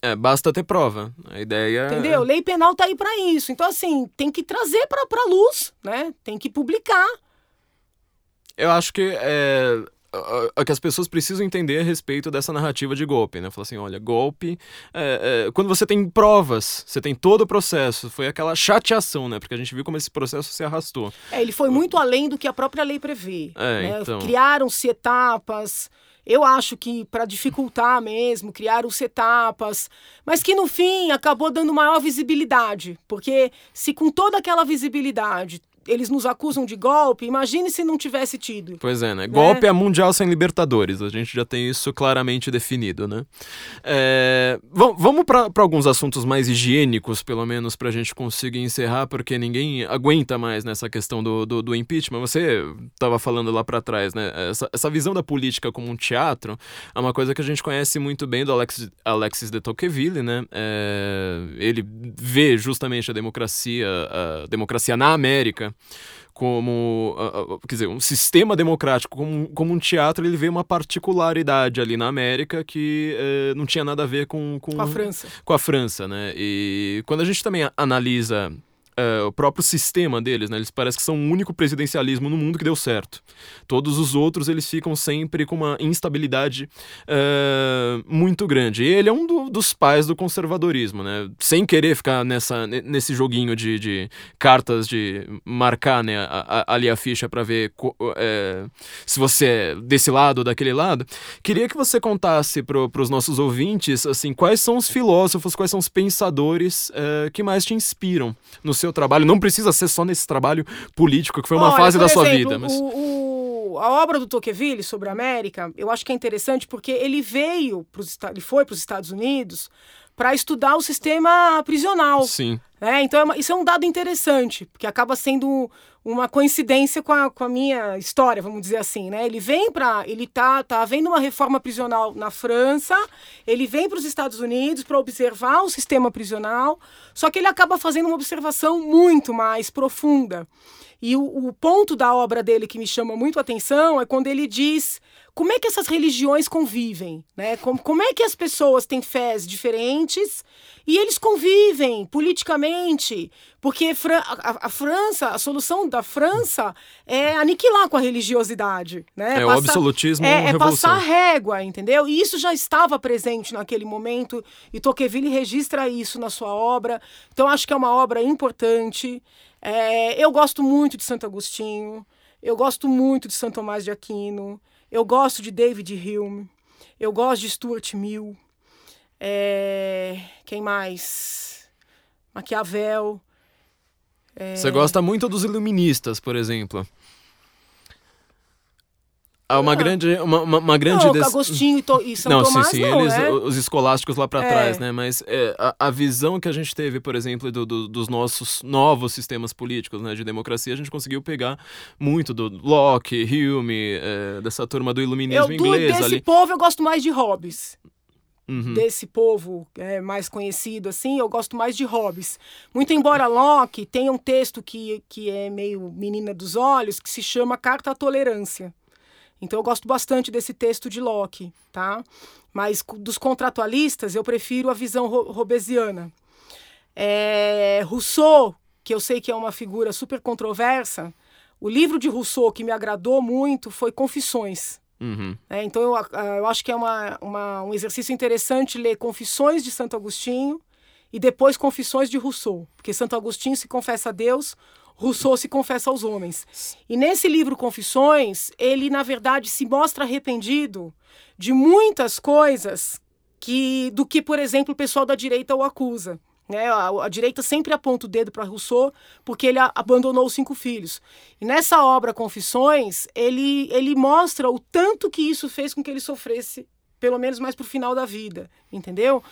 É, basta ter prova. A ideia é Entendeu? Lei penal tá aí para isso. Então, assim, tem que trazer pra, pra luz, né? Tem que publicar. Eu acho que é, a, que as pessoas precisam entender a respeito dessa narrativa de golpe, né? Falar assim, olha, golpe, é, é, quando você tem provas, você tem todo o processo, foi aquela chateação, né? Porque a gente viu como esse processo se arrastou. É, ele foi muito além do que a própria lei prevê. É, né? então... Criaram-se etapas. Eu acho que para dificultar mesmo, criaram-se etapas, mas que no fim acabou dando maior visibilidade, porque se com toda aquela visibilidade eles nos acusam de golpe, imagine se não tivesse tido. Pois é, né? né? Golpe é mundial sem Libertadores, a gente já tem isso claramente definido, né? É... Vamos para alguns assuntos mais higiênicos, pelo menos, para a gente conseguir encerrar, porque ninguém aguenta mais nessa questão do, do, do impeachment. Você estava falando lá para trás, né? Essa, essa visão da política como um teatro é uma coisa que a gente conhece muito bem do Alexis, Alexis de Tocqueville, né? É... Ele vê justamente a democracia, a democracia na América como, uh, quer dizer, um sistema democrático como, como um teatro, ele vê uma particularidade ali na América que uh, não tinha nada a ver com, com, com, a França. Com a França, né? E quando a gente também analisa uh, o próprio sistema deles, né? Eles parecem que são o único presidencialismo no mundo que deu certo. Todos os outros, eles ficam sempre com uma instabilidade uh, muito grande. E ele é um do, dos pais do conservadorismo, né? Sem querer ficar nessa, nesse joguinho de, de cartas de marcar né, a, a, ali a ficha para ver uh, se você é desse lado ou daquele lado. Queria que você contasse para os nossos ouvintes, assim, quais são os filósofos, quais são os pensadores que mais te inspiram no seu seu trabalho. Não precisa ser só nesse trabalho político, que foi uma Olha, fase da exemplo, sua vida. Mas... O, o, a obra do Tocqueville sobre a América, eu acho que é interessante porque ele veio, pros, ele foi para os Estados Unidos para estudar o sistema prisional. Sim. Né? Então, é uma, isso é um dado interessante, porque acaba sendo uma coincidência com a, com a minha história, vamos dizer assim. Né? Ele vem para. Ele tá, tá havendo uma reforma prisional na França, ele vem para os Estados Unidos para observar o sistema prisional, só que ele acaba fazendo uma observação muito mais profunda. E o, o ponto da obra dele que me chama muito a atenção é quando ele diz como é que essas religiões convivem, né? Como, como é que as pessoas têm fés diferentes e eles convivem politicamente, porque a, a, França, a solução da França é aniquilar com a religiosidade, né? É passar, o absolutismo é, é passar régua, entendeu? E isso já estava presente naquele momento e Tocqueville registra isso na sua obra. Então acho que é uma obra importante. É, eu gosto muito de Santo Agostinho. Eu gosto muito de Santo Tomás de Aquino. Eu gosto de David Hume, eu gosto de Stuart Mill, é... quem mais? Maquiavel. É... Você gosta muito dos iluministas, por exemplo. Há uma grande. Uma, uma, uma grande não, des... Agostinho e, to... e São não, Tomás, sim, sim, não, eles, é? os escolásticos lá para é. trás, né? Mas é, a, a, visão que a gente teve, por exemplo, do, do, dos nossos novos sistemas políticos, né, de democracia, a gente conseguiu pegar muito do Locke, Hume, é, dessa turma do iluminismo eu, inglês. Desse ali. povo eu gosto mais de Hobbes. Uhum. desse povo é, mais conhecido, assim, eu gosto mais de Hobbes. Muito embora Locke tenha um texto que, que é meio menina dos olhos, que se chama Carta à Tolerância. Então eu gosto bastante desse texto de Locke, tá? Mas dos contratualistas eu prefiro a visão robesiana. É, Rousseau, que eu sei que é uma figura super controversa, o livro de Rousseau que me agradou muito foi Confissões. Uhum. É, então eu, eu, acho que é uma, uma, um exercício interessante ler Confissões de Santo Agostinho e depois Confissões de Rousseau, porque Santo Agostinho se confessa a Deus, Rousseau se confessa aos homens. E nesse livro Confissões, ele, na verdade, se mostra arrependido de muitas coisas que do que, por exemplo, o pessoal da direita o acusa. Né? A, a direita sempre aponta o dedo para Rousseau porque ele a, abandonou os cinco filhos. E nessa obra Confissões, ele, ele mostra o tanto que isso fez com que ele sofresse, pelo menos mais para o final da vida, entendeu?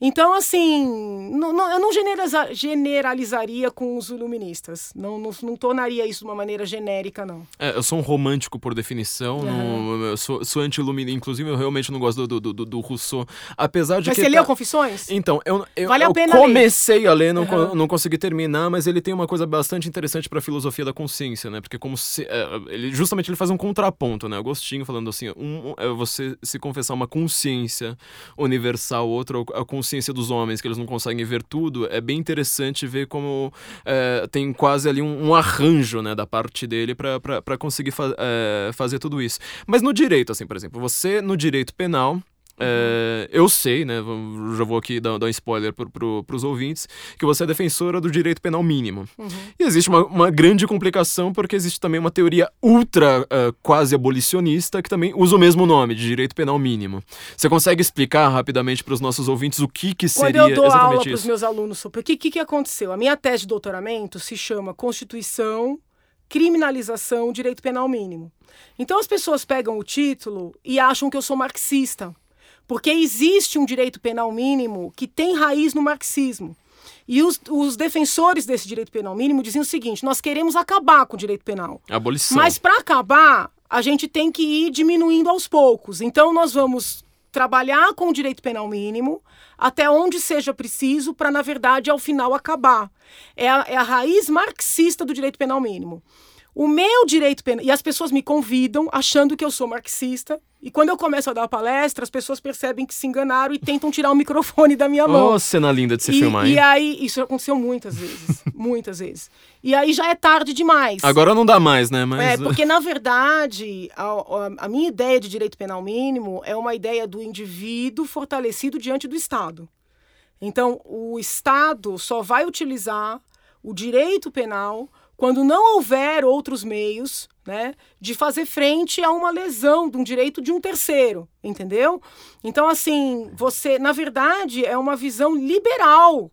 Então, assim, não, não, eu não generaliza, generalizaria com os iluministas. Não, não, não, tornaria isso de uma maneira genérica, não. É, eu sou um romântico por definição. Uhum. eu sou, sou anti-iluminista. Inclusive, eu realmente não gosto do, do, do, do Rousseau. Apesar de mas que. você tá... leu Confissões? Então, eu, eu, vale eu comecei ler. a ler, não, uhum. não consegui terminar, mas ele tem uma coisa bastante interessante para a filosofia da consciência, né? Porque como se, é, ele justamente ele faz um contraponto, né? Agostinho falando assim, um, é você se confessar uma consciência universal, outra a consciência consciência dos homens, que eles não conseguem ver tudo, é bem interessante ver como é, tem quase ali um, um, arranjo né, da parte dele para conseguir fa é, fazer tudo isso. Mas no direito, assim, por exemplo, você no direito penal é, eu sei, né? Já vou aqui dar, dar um spoiler para pro, os ouvintes, que você é defensora do direito penal mínimo. Uhum. E existe uma, uma, grande complicação, porque existe também uma teoria ultra uh, quase abolicionista que também usa o mesmo nome, de direito penal mínimo. Você consegue explicar rapidamente para os nossos ouvintes o que, que seria Quando eu dou exatamente aula para os meus alunos sobre o que, que, que aconteceu, a minha tese de doutoramento se chama Constituição criminalização direito penal mínimo. Então as pessoas pegam o título e acham que eu sou marxista. Porque existe um direito penal mínimo que tem raiz no marxismo. E os, os, defensores desse direito penal mínimo diziam o seguinte: nós queremos acabar com o direito penal. Abolição. Mas para acabar, a gente tem que ir diminuindo aos poucos. Então nós vamos trabalhar com o direito penal mínimo até onde seja preciso para, na verdade, ao final acabar. É a, é a raiz marxista do direito penal mínimo. O meu direito penal. E as pessoas me convidam achando que eu sou marxista. E quando eu começo a dar palestra, as pessoas percebem que se enganaram e tentam tirar o microfone da minha mão. Oh, cena linda de se e, filmar, hein? E aí, isso aconteceu muitas vezes. muitas vezes. E aí já é tarde demais. Agora não dá mais, né? Mas... É, porque na verdade, a, a, a minha ideia de direito penal mínimo é uma ideia do indivíduo fortalecido diante do Estado. Então, o Estado só vai utilizar o direito penal quando não houver outros meios né, de fazer frente a uma lesão de um direito de um terceiro, entendeu? Então, assim, você, na verdade, é uma visão liberal,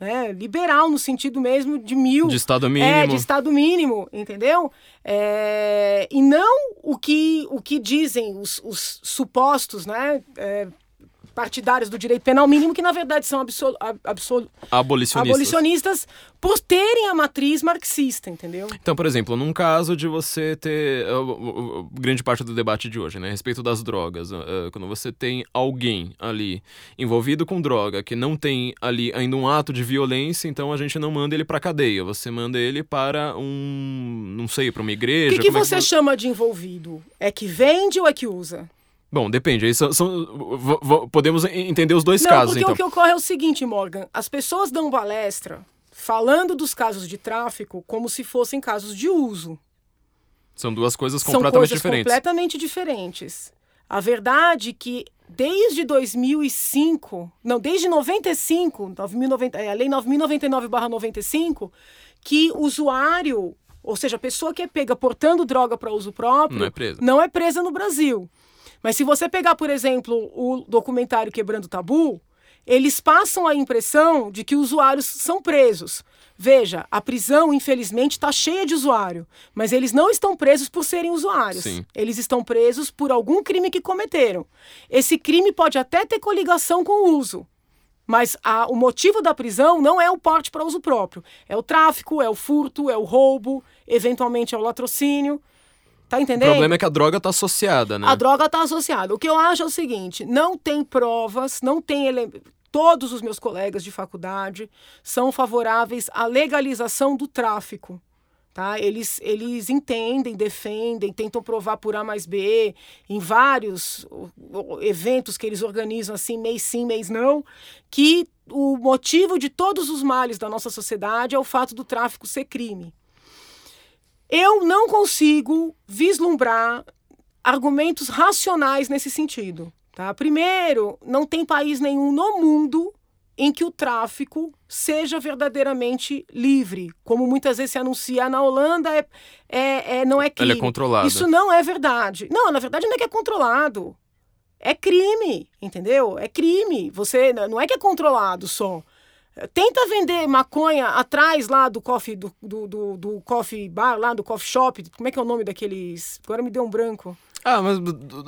né, liberal no sentido mesmo de mil. De Estado mínimo. É, de Estado mínimo, entendeu? É, e não o que, o que dizem os, os supostos, né, é, partidários do direito penal mínimo, que na verdade são absol, absol, abolicionistas. abolicionistas por terem a matriz marxista, entendeu? Então, por exemplo, num caso de você ter grande parte do debate de hoje, né, a respeito das drogas, uh, quando você tem alguém ali envolvido com droga que não tem ali ainda um ato de violência, então a gente não manda ele para cadeia, você manda ele para um, não sei, para uma igreja. O que, que você é que... chama de envolvido? É que vende ou é que usa? Bom, depende. Aí são, são podemos entender os dois Não, casos, porque então. o que ocorre é o seguinte, Morgan. As pessoas dão palestra falando dos casos de tráfico como se fossem casos de uso. São duas coisas completamente são coisas diferentes. completamente diferentes. A verdade é que desde 2005, não, desde 95, 9090, é, a lei 9099/95, que o usuário, ou seja, a pessoa que é pega portando droga para uso próprio, não é presa. Não é presa no Brasil. Mas se você pegar, por exemplo, o documentário Quebrando o Tabu, eles passam a impressão de que usuários são presos. Veja, a prisão, infelizmente, está cheia de usuário, mas eles não estão presos por serem usuários. Sim. Eles estão presos por algum crime que cometeram. Esse crime pode até ter coligação com o uso, mas a, o motivo da prisão não é o porte para uso próprio. É o tráfico, é o furto, é o roubo, eventualmente é o latrocínio. Tá entendendo? O problema é que a droga está associada, né? A droga está associada. O que eu acho é o seguinte: não tem provas, não tem ele... Todos os meus colegas de faculdade são favoráveis à legalização do tráfico. Tá? Eles, eles entendem, defendem, tentam provar por A mais B, em vários eventos que eles organizam assim, mês sim, mês não, que o motivo de todos os males da nossa sociedade é o fato do tráfico ser crime. Eu não consigo vislumbrar argumentos racionais nesse sentido. Tá? Primeiro, não tem país nenhum no mundo em que o tráfico seja verdadeiramente livre, como muitas vezes se anuncia na Holanda é, é, é não é crime. Ele é controlado. Isso não é verdade. Não, na verdade não é que é controlado. É crime, entendeu? É crime. Você não é que é controlado só. Tenta vender maconha atrás lá do coffee, do, do, do, do, coffee bar, lá do coffee shop. Como é que é o nome daqueles. Agora me deu um branco. Ah, mas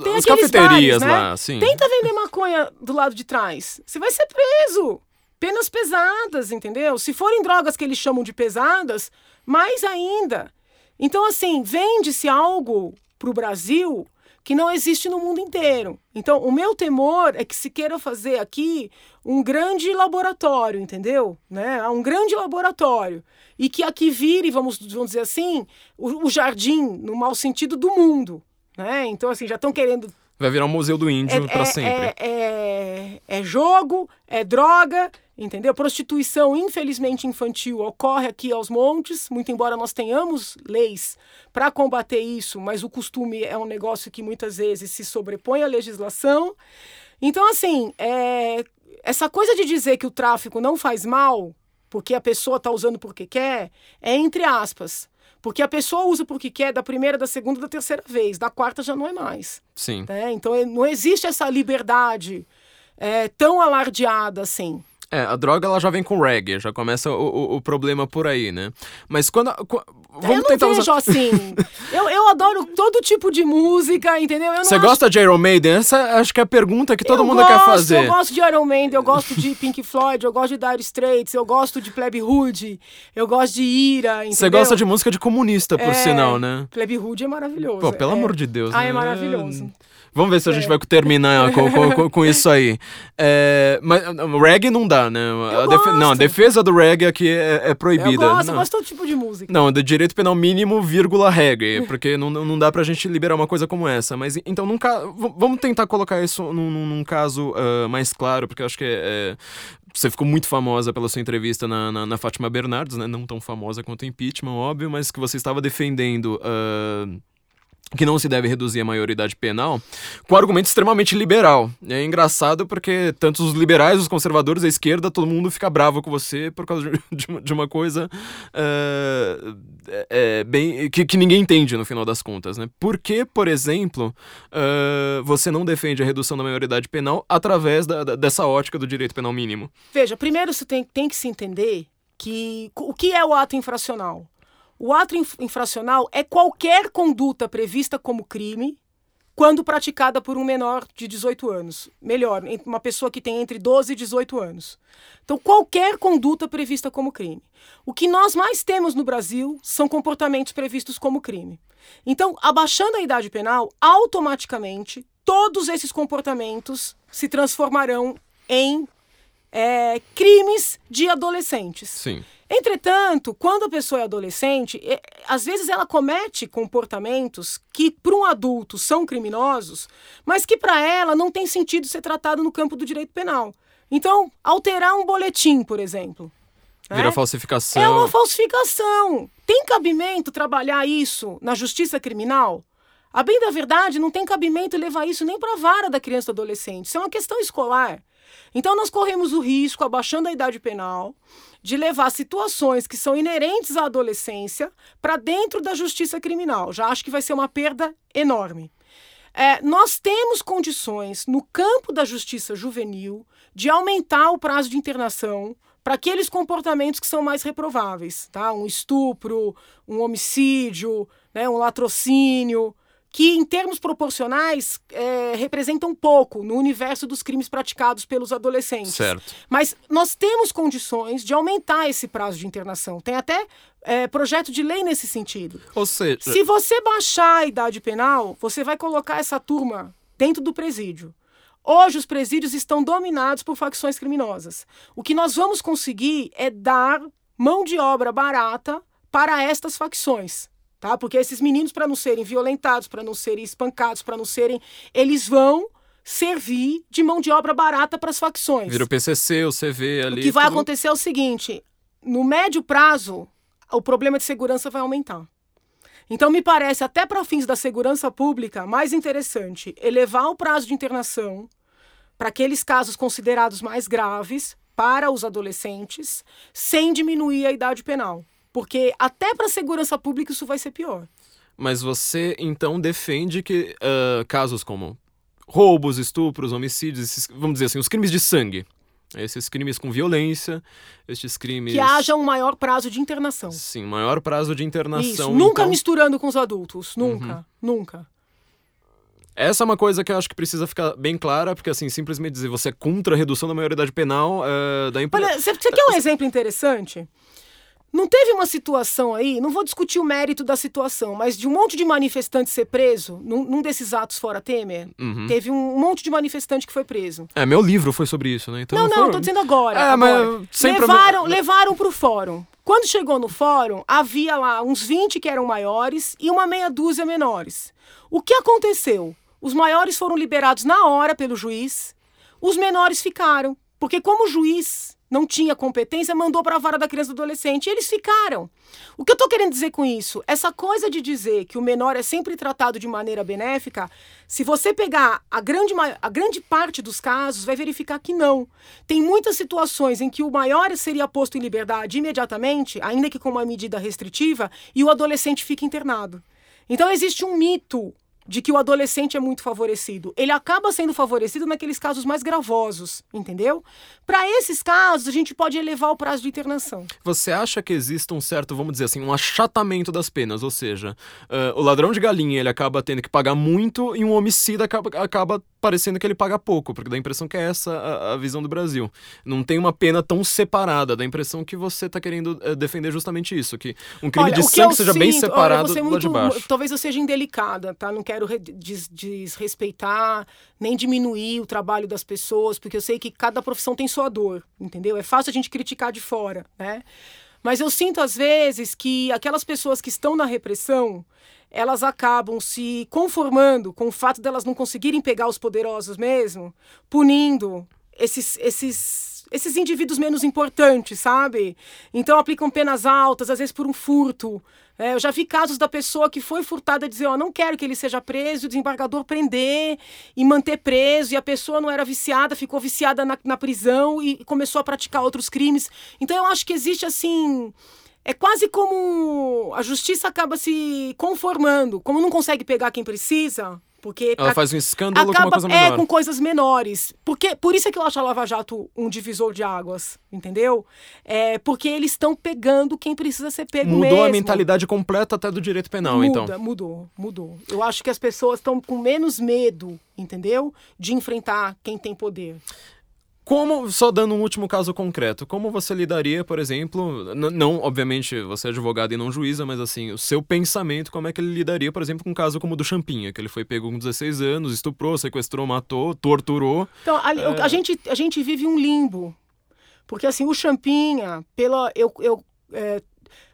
Tem as cafeterias bares, né? lá, sim. Tenta vender maconha do lado de trás. Você vai ser preso. Penas pesadas, entendeu? Se forem drogas que eles chamam de pesadas, mais ainda. Então, assim, vende-se algo para o Brasil que não existe no mundo inteiro. Então, o meu temor é que se queira fazer aqui um grande laboratório, entendeu? Né? Um grande laboratório. E que aqui vire, vamos, vamos dizer assim, o, o jardim, no mau sentido, do mundo. Né? Então, assim, já estão querendo Vai virar um museu do índio é, para é, sempre. É, é, é, jogo, é droga, entendeu? Prostituição, infelizmente, infantil ocorre aqui aos montes, muito embora nós tenhamos leis para combater isso, mas o costume é um negócio que muitas vezes se sobrepõe à legislação. Então, assim, é, essa coisa de dizer que o tráfico não faz mal, porque a pessoa está usando porque quer, é entre aspas. Porque a pessoa usa porque quer da primeira, da segunda, da terceira vez. Da quarta já não é mais. Sim. Né? Então é, não existe essa liberdade é, tão alardeada assim. É, a droga ela já vem com reggae, já começa o, o, o problema por aí, né? Mas quando. quando vamos eu não tentar vejo usar... assim. eu, eu adoro todo tipo de música, entendeu? Você acho... gosta de Iron Maiden? Essa acho que é a pergunta que todo eu mundo gosto, quer fazer. Eu gosto de Iron Maiden, eu gosto de Pink Floyd, eu gosto de Dire Straits, eu gosto de Plebe Hood, eu gosto de Ira, Você gosta de música de comunista, por é, sinal, né? Plebe Hood é maravilhoso. Pô, pelo é. amor de Deus. Ah, né? é maravilhoso. Vamos ver se a gente é. vai terminar com, com, com, isso aí. É, mas reggae não dá, né? A def... Não, a defesa do reggae aqui é, é proibida. Eu gosto, não. eu gosto de todo tipo de música. Não, do direito penal mínimo, vírgula, reggae. Porque não, não dá pra gente liberar uma coisa como essa. Mas então, nunca, vamos tentar colocar isso num, num caso uh, mais claro, porque eu acho que é, você ficou muito famosa pela sua entrevista na, na, na, Fátima Bernardes, né? Não tão famosa quanto o impeachment, óbvio, mas que você estava defendendo. Uh, que não se deve reduzir a maioridade penal, com um argumento extremamente liberal. É engraçado porque tanto os liberais, os conservadores, a esquerda, todo mundo fica bravo com você por causa de, uma, coisa é, bem que, que, ninguém entende no final das contas. Né? Por que, por exemplo, uh, você não defende a redução da maioridade penal através da, da, dessa ótica do direito penal mínimo? Veja, primeiro você tem, tem que se entender que o que é o ato infracional? O ato infracional é qualquer conduta prevista como crime quando praticada por um menor de 18 anos. Melhor, uma pessoa que tem entre 12 e 18 anos. Então, qualquer conduta prevista como crime. O que nós mais temos no Brasil são comportamentos previstos como crime. Então, abaixando a idade penal, automaticamente todos esses comportamentos se transformarão em é, crimes de adolescentes. Sim. Entretanto, quando a pessoa é adolescente, é, às vezes ela comete comportamentos que para um adulto são criminosos, mas que para ela não tem sentido ser tratado no campo do direito penal. Então, alterar um boletim, por exemplo. Vira né? falsificação. É uma falsificação. Tem cabimento trabalhar isso na justiça criminal? A bem da verdade, não tem cabimento levar isso nem para a vara da criança e adolescente. Isso é uma questão escolar. Então, nós corremos o risco, abaixando a idade penal, de levar situações que são inerentes à adolescência para dentro da justiça criminal. Já acho que vai ser uma perda enorme. É, nós temos condições no campo da justiça juvenil de aumentar o prazo de internação para aqueles comportamentos que são mais reprováveis, tá? Um estupro, um homicídio, né? um latrocínio, que, em termos proporcionais, é, representam pouco no universo dos crimes praticados pelos adolescentes. Certo. Mas nós temos condições de aumentar esse prazo de internação. Tem até é, projeto de lei nesse sentido. Ou seja. Se você baixar a idade penal, você vai colocar essa turma dentro do presídio. Hoje, os presídios estão dominados por facções criminosas. O que nós vamos conseguir é dar mão de obra barata para estas facções tá? Porque esses meninos, para não serem violentados, para não serem espancados, para não serem. Eles vão servir de mão de obra barata para as facções. Vira o PCC, o CV ali. O que vai tudo... acontecer é o seguinte: no médio prazo, o problema de segurança vai aumentar. Então, me parece, até para fins da segurança pública, mais interessante elevar o prazo de internação para aqueles casos considerados mais graves para os adolescentes, sem diminuir a idade penal. Porque até para a segurança pública isso vai ser pior. Mas você então defende que uh, casos como roubos, estupros, homicídios, esses, vamos dizer assim, os crimes de sangue, Esses crimes com violência, esses crimes. Que haja um maior prazo de internação. Sim, maior prazo de internação. Isso, nunca então... misturando com os adultos. Nunca, uhum. nunca. Essa é uma coisa que eu acho que precisa ficar bem clara, porque assim, simplesmente dizer você é contra a redução da maioridade penal é, da empresa. Você quer um exemplo interessante? Não teve uma situação aí, não vou discutir o mérito da situação, mas de um monte de manifestante ser preso, num, num desses atos fora Temer, uhum. teve um monte de manifestante que foi preso. É, meu livro foi sobre isso, né? Então não, não, foi... tô dizendo agora. É, agora. mas sempre... Levaram, levaram pro fórum. Quando chegou no fórum, havia lá uns 20 que eram maiores e uma meia dúzia menores. O que aconteceu? Os maiores foram liberados na hora pelo juiz, os menores ficaram. Porque como o juiz não tinha competência, mandou para a vara da criança e do adolescente. E eles ficaram. O que eu estou querendo dizer com isso? Essa coisa de dizer que o menor é sempre tratado de maneira benéfica, se você pegar a grande, a grande parte dos casos, vai verificar que não. Tem muitas situações em que o maior seria posto em liberdade imediatamente, ainda que com uma medida restritiva, e o adolescente fica internado. Então existe um mito de que o adolescente é muito favorecido. Ele acaba sendo favorecido naqueles casos mais gravosos, entendeu? Para esses casos, a gente pode elevar o prazo de internação. Você acha que existe um certo, vamos dizer assim, um achatamento das penas? Ou seja, uh, o ladrão de galinha ele acaba tendo que pagar muito e um homicida acaba, acaba parecendo que ele paga pouco, porque dá a impressão que é essa a, a visão do Brasil. Não tem uma pena tão separada, dá a impressão que você está querendo uh, defender justamente isso, que um crime olha, de sangue seja sinto, bem separado olha, muito, de baixo. Talvez eu seja indelicada, tá? Não quero quero des desrespeitar nem diminuir o trabalho das pessoas, porque eu sei que cada profissão tem sua dor, entendeu? É fácil a gente criticar de fora, né? Mas eu sinto às vezes que aquelas pessoas que estão na repressão, elas acabam se conformando com o fato delas não conseguirem pegar os poderosos mesmo, punindo esses, esses, esses indivíduos menos importantes, sabe? Então aplicam penas altas, às vezes por um furto, é, eu já vi casos da pessoa que foi furtada dizer, ó, não quero que ele seja preso, o desembargador prender e manter preso, e a pessoa não era viciada, ficou viciada na, na prisão e começou a praticar outros crimes. Então eu acho que existe assim. É quase como a justiça acaba se conformando. Como não consegue pegar quem precisa, porque ela faz um escândalo acaba, com uma coisa menor. É, com coisas menores. Porque, por isso é que eu acho a Lava Jato um divisor de águas, entendeu? É, porque eles estão pegando quem precisa ser pego Mudou mesmo. a mentalidade completa até do direito penal, Muda, então. Mudou, mudou. Eu acho que as pessoas estão com menos medo, entendeu? De enfrentar quem tem poder. Como, só dando um último caso concreto, como você lidaria, por exemplo, não, obviamente, você é advogado e não juíza, mas assim, o seu pensamento, como é que ele lidaria, por exemplo, com um caso como o do Champinha, que ele foi pego com 16 anos, estuprou, sequestrou, matou, torturou. Então, a, é... a gente, a gente vive um limbo, porque assim, o Champinha, pela, eu, eu é,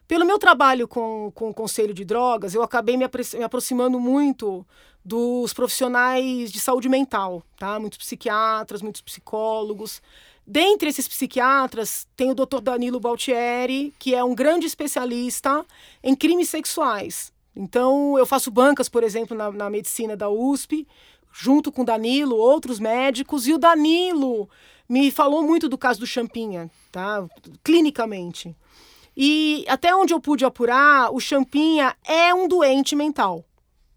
pelo meu trabalho com, com o Conselho de Drogas, eu acabei me, me aproximando muito dos profissionais de saúde mental, tá? Muitos psiquiatras, muitos psicólogos. Dentre esses psiquiatras, tem o Dr. Danilo Baltieri, que é um grande especialista em crimes sexuais. Então, eu faço bancas, por exemplo, na, na medicina da USP, junto com Danilo, outros médicos, e o Danilo me falou muito do caso do Champinha, tá? Clinicamente. E até onde eu pude apurar, o Champinha é um doente mental.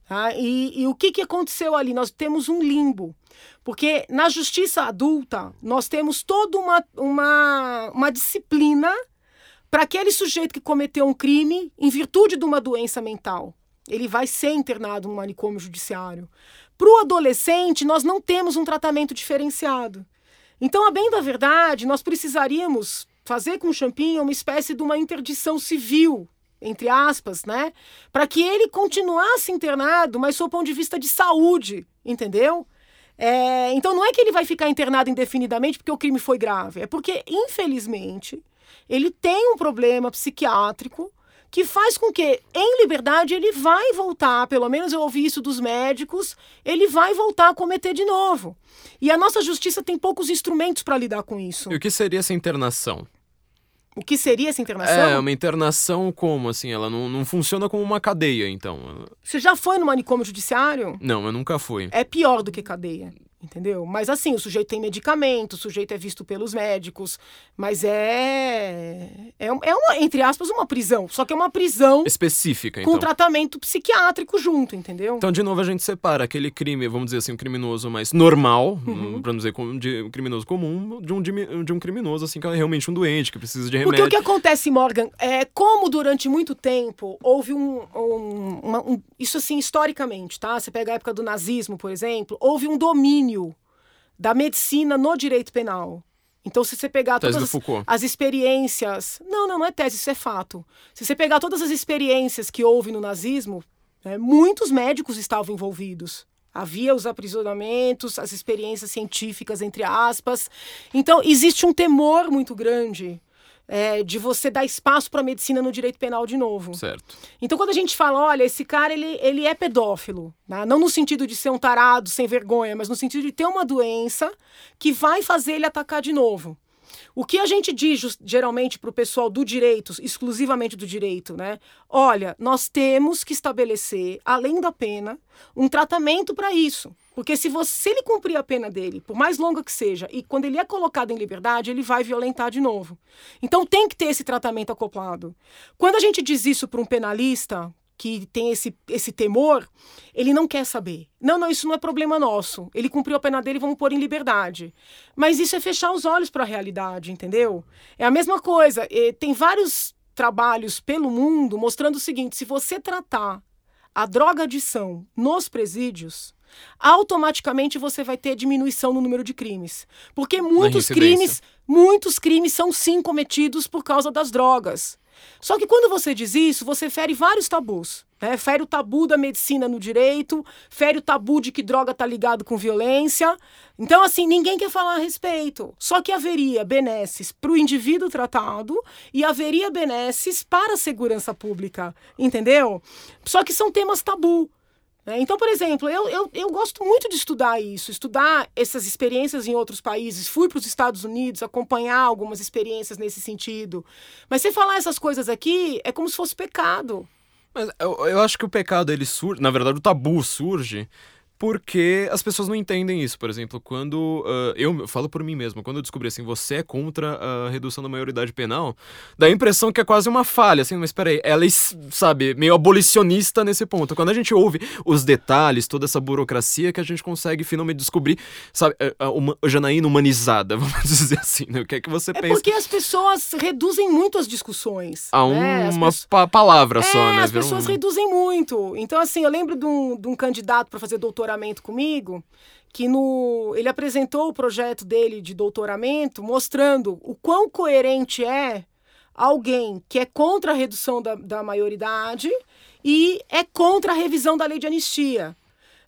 Tá? E, e o que, que aconteceu ali? Nós temos um limbo. Porque na justiça adulta, nós temos toda uma, uma, uma disciplina para aquele sujeito que cometeu um crime em virtude de uma doença mental. Ele vai ser internado no manicômio judiciário. Para o adolescente, nós não temos um tratamento diferenciado. Então, a bem da verdade, nós precisaríamos fazer com o Champinha uma espécie de uma interdição civil, entre aspas, né? Para que ele continuasse internado, mas sob o ponto de vista de saúde, entendeu? É, então não é que ele vai ficar internado indefinidamente porque o crime foi grave, é porque, infelizmente, ele tem um problema psiquiátrico que faz com que, em liberdade, ele vai voltar, pelo menos eu ouvi isso dos médicos, ele vai voltar a cometer de novo. E a nossa justiça tem poucos instrumentos para lidar com isso. E o que seria essa internação? O que seria essa internação? É, uma internação como, assim? Ela não, não funciona como uma cadeia, então. Você já foi no manicômio judiciário? Não, eu nunca fui. É pior do que cadeia. Entendeu? Mas assim, o sujeito tem medicamento, o sujeito é visto pelos médicos, mas é é, é uma, entre aspas uma prisão, só que é uma prisão específica, então. com tratamento psiquiátrico junto, entendeu? Então, de novo a gente separa aquele crime, vamos dizer assim, um criminoso mais normal, uhum. para não dizer de um criminoso comum, de um de um criminoso assim que é realmente um doente que precisa de remédio. Porque o que acontece, Morgan, é como durante muito tempo houve um, um, uma, um isso assim historicamente, tá? Você pega a época do nazismo, por exemplo, houve um domínio domínio da medicina no direito penal. Então, se você pegar tese todas as, as, experiências. Não, não, não é tese, isso é fato. Se você pegar todas as experiências que houve no nazismo, né, muitos médicos estavam envolvidos. Havia os aprisionamentos, as experiências científicas, entre aspas. Então, existe um temor muito grande é, de você dar espaço para a medicina no direito penal de novo. Certo. Então, quando a gente fala, olha, esse cara ele, ele é pedófilo, né? não no sentido de ser um tarado sem vergonha, mas no sentido de ter uma doença que vai fazer ele atacar de novo. O que a gente diz geralmente para o pessoal do direito, exclusivamente do direito, né? Olha, nós temos que estabelecer, além da pena, um tratamento para isso. Porque se você se ele cumprir a pena dele, por mais longa que seja, e quando ele é colocado em liberdade, ele vai violentar de novo. Então tem que ter esse tratamento acoplado. Quando a gente diz isso para um penalista, que tem esse, esse temor, ele não quer saber. Não, não, isso não é problema nosso. Ele cumpriu a pena dele, vamos pôr em liberdade. Mas isso é fechar os olhos para a realidade, entendeu? É a mesma coisa. Tem vários trabalhos pelo mundo mostrando o seguinte: se você tratar a droga adição nos presídios, automaticamente você vai ter diminuição no número de crimes. Porque muitos crimes, muitos crimes são sim cometidos por causa das drogas. Só que quando você diz isso, você fere vários tabus. Né? Fere o tabu da medicina no direito, fere o tabu de que droga está ligado com violência. Então, assim, ninguém quer falar a respeito. Só que haveria benesses para o indivíduo tratado e haveria benesses para a segurança pública, entendeu? Só que são temas tabu. Né? Então, por exemplo, eu, eu, eu gosto muito de estudar isso, estudar essas experiências em outros países. Fui para os Estados Unidos acompanhar algumas experiências nesse sentido. Mas você falar essas coisas aqui é como se fosse pecado. Mas eu, eu acho que o pecado ele surge, na verdade, o tabu surge porque as pessoas não entendem isso. Por exemplo, quando uh, eu falo por mim mesmo, quando eu descobri assim, você é contra a redução da maioridade penal, dá a impressão que é quase uma falha, assim, mas peraí, ela é, sabe, meio abolicionista nesse ponto. Quando a gente ouve os detalhes, toda essa burocracia, que a gente consegue finalmente descobrir, sabe, a, uma, a Janaína humanizada, vamos dizer assim, né? O que é que você é pensa? Porque as pessoas reduzem muito as discussões. A né? uma pessoas... pa palavra é, só, né? As pessoas um... reduzem muito. Então, assim, eu lembro de um, de um candidato para fazer doutorado doutoramento comigo, que no, ele apresentou o projeto dele de doutoramento mostrando o quão coerente é alguém que é contra a redução da, da maioridade e é contra a revisão da lei de anistia.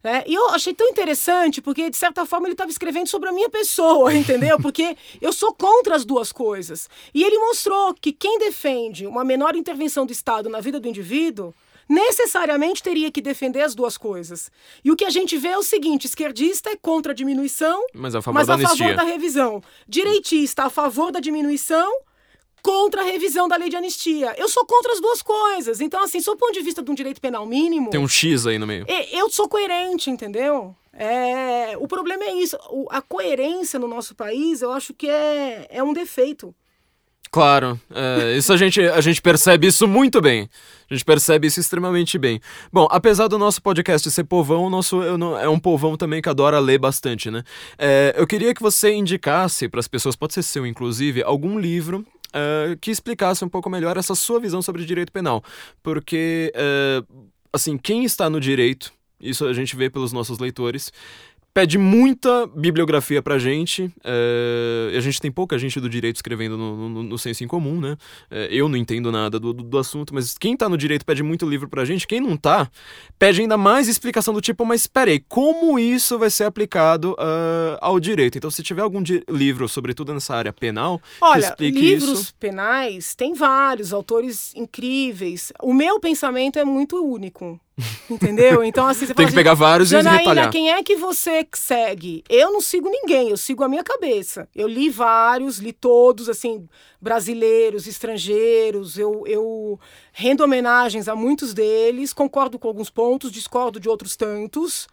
Né? E eu achei tão interessante, porque, de certa forma, ele estava escrevendo sobre a minha pessoa, entendeu? Porque eu sou contra as duas coisas. E ele mostrou que quem defende uma menor intervenção do Estado na vida do indivíduo necessariamente teria que defender as duas coisas. E o que a gente vê é o seguinte: esquerdista é contra a diminuição, mas a favor, mas da, a favor da revisão. Direitista a favor da diminuição, contra a revisão da lei de anistia. Eu sou contra as duas coisas. Então, assim, sob o ponto de vista de um direito penal mínimo. Tem um X aí no meio. Eu sou coerente, entendeu? É, o problema é isso. A coerência no nosso país, eu acho que é, é um defeito. Claro, é, isso a gente, a gente percebe isso muito bem. A gente percebe isso extremamente bem. Bom, apesar do nosso podcast ser povão, nosso é um povão também que adora ler bastante, né? É, eu queria que você indicasse para as pessoas, pode ser seu inclusive, algum livro uh, que explicasse um pouco melhor essa sua visão sobre direito penal. Porque, uh, assim, quem está no direito, isso a gente vê pelos nossos leitores, pede muita bibliografia pra gente. É, a gente tem pouca gente do direito escrevendo no, no, no senso em comum, né? É, eu não entendo nada do, do, do, assunto, mas quem tá no direito pede muito livro pra gente. Quem não tá, pede ainda mais explicação do tipo, mas peraí, como isso vai ser aplicado uh, ao direito? Então, se tiver algum livro, sobretudo nessa área penal, Olha, que explique livros isso... penais tem vários, autores incríveis. O meu pensamento é muito único Entendeu? Então, assim, você Tem que assim, pegar vários Janaína, e retalhar. quem é que você segue? Eu não sigo ninguém, eu sigo a minha cabeça. Eu li vários, li todos, assim, brasileiros, estrangeiros. Eu, eu rendo homenagens a muitos deles, concordo com alguns pontos, discordo de outros tantos.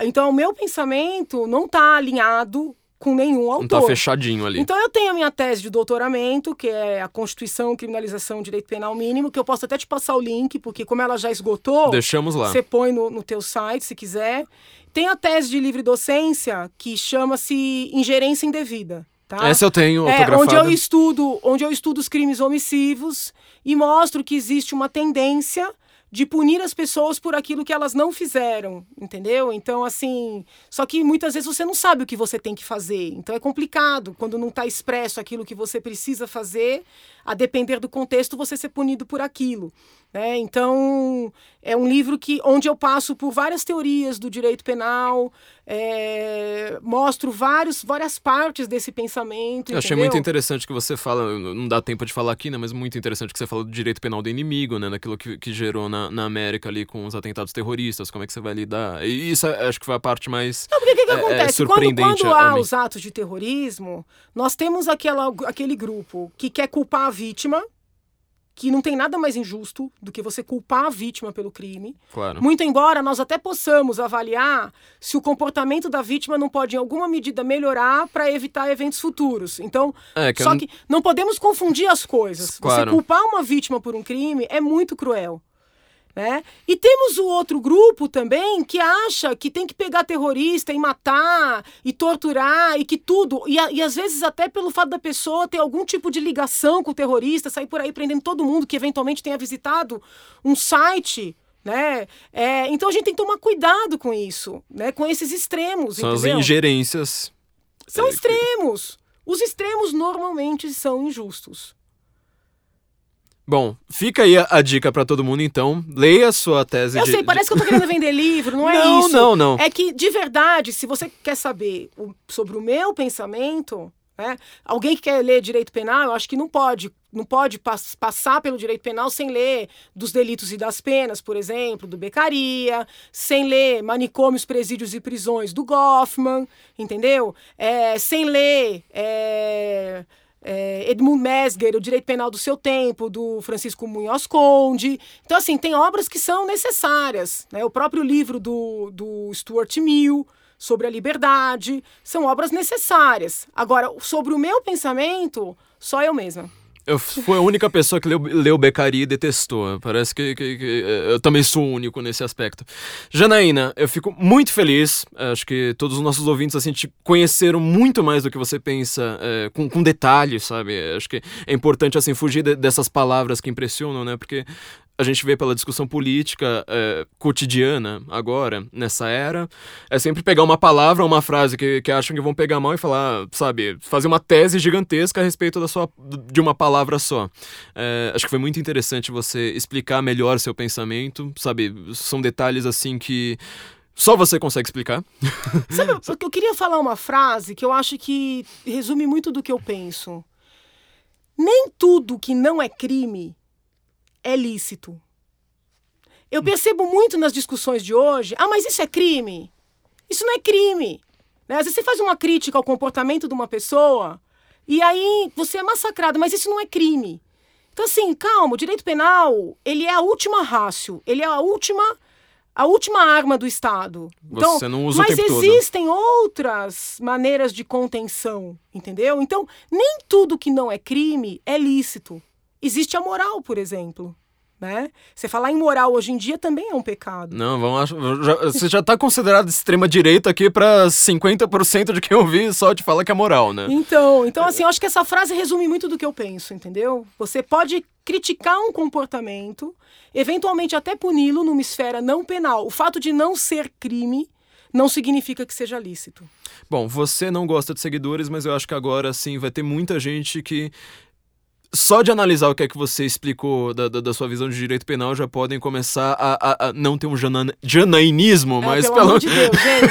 Então, o meu pensamento não está alinhado com nenhum autor. Não tá fechadinho ali. Então eu tenho a minha tese de doutoramento, que é a Constituição, Criminalização, Direito Penal Mínimo, que eu posso até te passar o link, porque como ela já esgotou, deixamos lá. Você põe no, no teu site se quiser. Tem a tese de livre docência que chama-se ingerência indevida. Tá? Essa eu tenho é, onde eu estudo, onde eu estudo os crimes omissivos e mostro que existe uma tendência de punir as pessoas por aquilo que elas não fizeram, entendeu? Então, assim, só que muitas vezes você não sabe o que você tem que fazer. Então é complicado quando não está expresso aquilo que você precisa fazer, a depender do contexto, você ser punido por aquilo. Né? Então, é um livro que, onde eu passo por várias teorias do direito penal, é, mostro vários, várias partes desse pensamento. Eu achei muito interessante que você fala, não dá tempo de falar aqui, né, mas muito interessante que você fala do direito penal do inimigo, né, naquilo que, que gerou na, na América ali com os atentados terroristas, como é que você vai lidar. E isso é, acho que foi a parte mais não, porque que, que é, é acontece? surpreendente. Quando, quando há os atos de terrorismo, nós temos aquela, aquele grupo que quer culpar a vítima, que não tem nada mais injusto do que você culpar a vítima pelo crime. Claro. Muito embora nós até possamos avaliar se o comportamento da vítima não pode, em alguma medida, melhorar para evitar eventos futuros. Então, é, que só eu... que não podemos confundir as coisas. Claro. Você culpar uma vítima por um crime é muito cruel. Né? E temos o outro grupo também que acha que tem que pegar terrorista e matar e torturar e que tudo. E, e às vezes, até pelo fato da pessoa ter algum tipo de ligação com o terrorista, sair por aí prendendo todo mundo que eventualmente tenha visitado um site. Né? É, então a gente tem que tomar cuidado com isso, né? com esses extremos. São entendeu? as ingerências. São é, extremos. Os extremos normalmente são injustos. Bom, fica aí a, a dica para todo mundo, então. Leia a sua tese. Eu de, sei, parece de... que eu tô querendo vender livro, não é não, isso. Não, não, não. É que, de verdade, se você quer saber o, sobre o meu pensamento, né, alguém que quer ler direito penal, eu acho que não pode. Não pode pass passar pelo direito penal sem ler dos delitos e das penas, por exemplo, do Becaria, sem ler manicômios, presídios e prisões do Goffman, entendeu? É, sem ler. É é, Edmund Mesger, O Direito Penal do Seu Tempo, do Francisco Munhoz Conde. Então, assim, tem obras que são necessárias. Né? O próprio livro do, do Stuart Mill, sobre a liberdade, são obras necessárias. Agora, sobre o meu pensamento, só eu mesma. Eu fui a única pessoa que leu, leu e detestou. Parece que, que, que, eu também sou único nesse aspecto. Janaína, eu fico muito feliz. Acho que todos os nossos ouvintes assim, te conheceram muito mais do que você pensa, é, com, com detalhes, sabe? Acho que é importante assim fugir de, dessas palavras que impressionam, né? Porque a gente vê pela discussão política é, cotidiana agora, nessa era, é sempre pegar uma palavra, uma frase que, que acham que vão pegar mal e falar, sabe, fazer uma tese gigantesca a respeito da sua, de uma palavra só. É, acho que foi muito interessante você explicar melhor seu pensamento, sabe, são detalhes assim que só você consegue explicar. Sabe, eu queria falar uma frase que eu acho que resume muito do que eu penso. Nem tudo que não é crime é lícito. Eu percebo muito nas discussões de hoje, ah, mas isso é crime. Isso não é crime. Né? Às vezes você faz uma crítica ao comportamento de uma pessoa e aí você é massacrado, mas isso não é crime. Então, assim, calma, o direito penal, ele é a última rácio, ele é a última a última arma do Estado. Então, Você não usa mas o tempo existem todo. outras maneiras de contenção, entendeu? Então, nem tudo que não é crime é lícito. Existe a moral, por exemplo. Né? Você falar em moral hoje em dia também é um pecado. Não, vamos já, você já está considerado extrema direita aqui para 50% de quem ouvir só te fala que é moral, né? Então, então assim, eu acho que essa frase resume muito do que eu penso, entendeu? Você pode criticar um comportamento, eventualmente até puni-lo numa esfera não penal. O fato de não ser crime não significa que seja lícito. Bom, você não gosta de seguidores, mas eu acho que agora sim vai ter muita gente que só de analisar o que é que você explicou da, da, da sua visão de direito penal, já podem começar a, a, a não ter um jana, janainismo, é, mas, pelo, de Deus,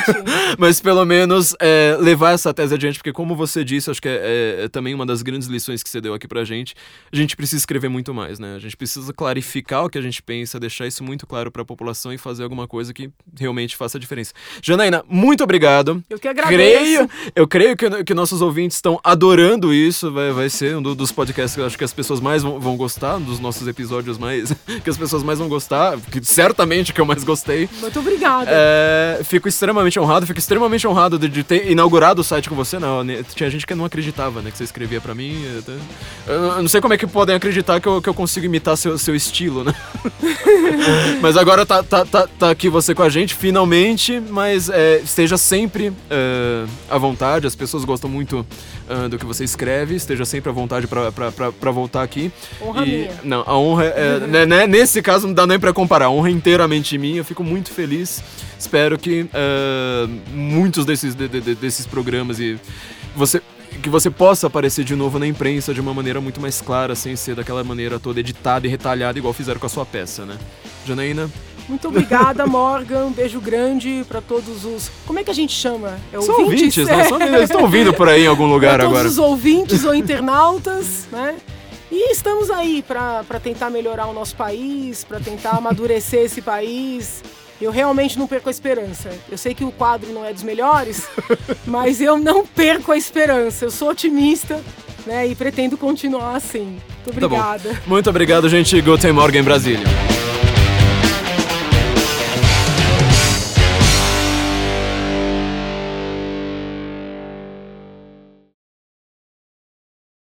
mas pelo menos é, levar essa tese adiante, porque como você disse, acho que é, é, é, também uma das grandes lições que você deu aqui pra gente, a gente precisa escrever muito mais, né? A gente precisa clarificar o que a gente pensa, deixar isso muito claro para a população e fazer alguma coisa que realmente faça a diferença. Janaína, muito obrigado. Eu que agradeço. Creio, eu creio que, que nossos ouvintes estão adorando isso, vai, vai ser um dos podcasts que acho que as pessoas mais vão, vão gostar, um dos nossos episódios mais. que as pessoas mais vão gostar, que certamente que eu mais gostei. Muito obrigada. É, fico extremamente honrado, fico extremamente honrado de, de, ter inaugurado o site com você. Não, né, tinha gente que não acreditava, né? Que você escrevia para mim. Eu, eu, não sei como é que podem acreditar que eu, que eu consigo imitar seu, seu estilo, né? mas agora tá, tá, tá, tá, aqui você com a gente, finalmente, mas é, esteja sempre é, à vontade, as pessoas gostam muito do que você escreve, esteja sempre à vontade para voltar aqui. Honra e, minha. Não, a honra é, né, né, nesse caso não dá nem para comparar, a honra é inteiramente minha, eu fico muito feliz. Espero que uh, muitos desses, de, de, desses programas e você que você possa aparecer de novo na imprensa de uma maneira muito mais clara, sem ser daquela maneira toda editada e retalhada, igual fizeram com a sua peça, né? Janaína, muito obrigada, Morgan. Um beijo grande para todos os. Como é que a gente chama? É São ouvintes, ouvintes não, são, eles estão ouvindo por aí em algum lugar todos agora. Todos os ouvintes ou internautas, né? E estamos aí para tentar melhorar o nosso país, para tentar amadurecer esse país. Eu realmente não perco a esperança. Eu sei que o quadro não é dos melhores, mas eu não perco a esperança. Eu sou otimista né, e pretendo continuar assim. Muito obrigada. Tá Muito obrigado, gente. Guten Morgen, Brasília.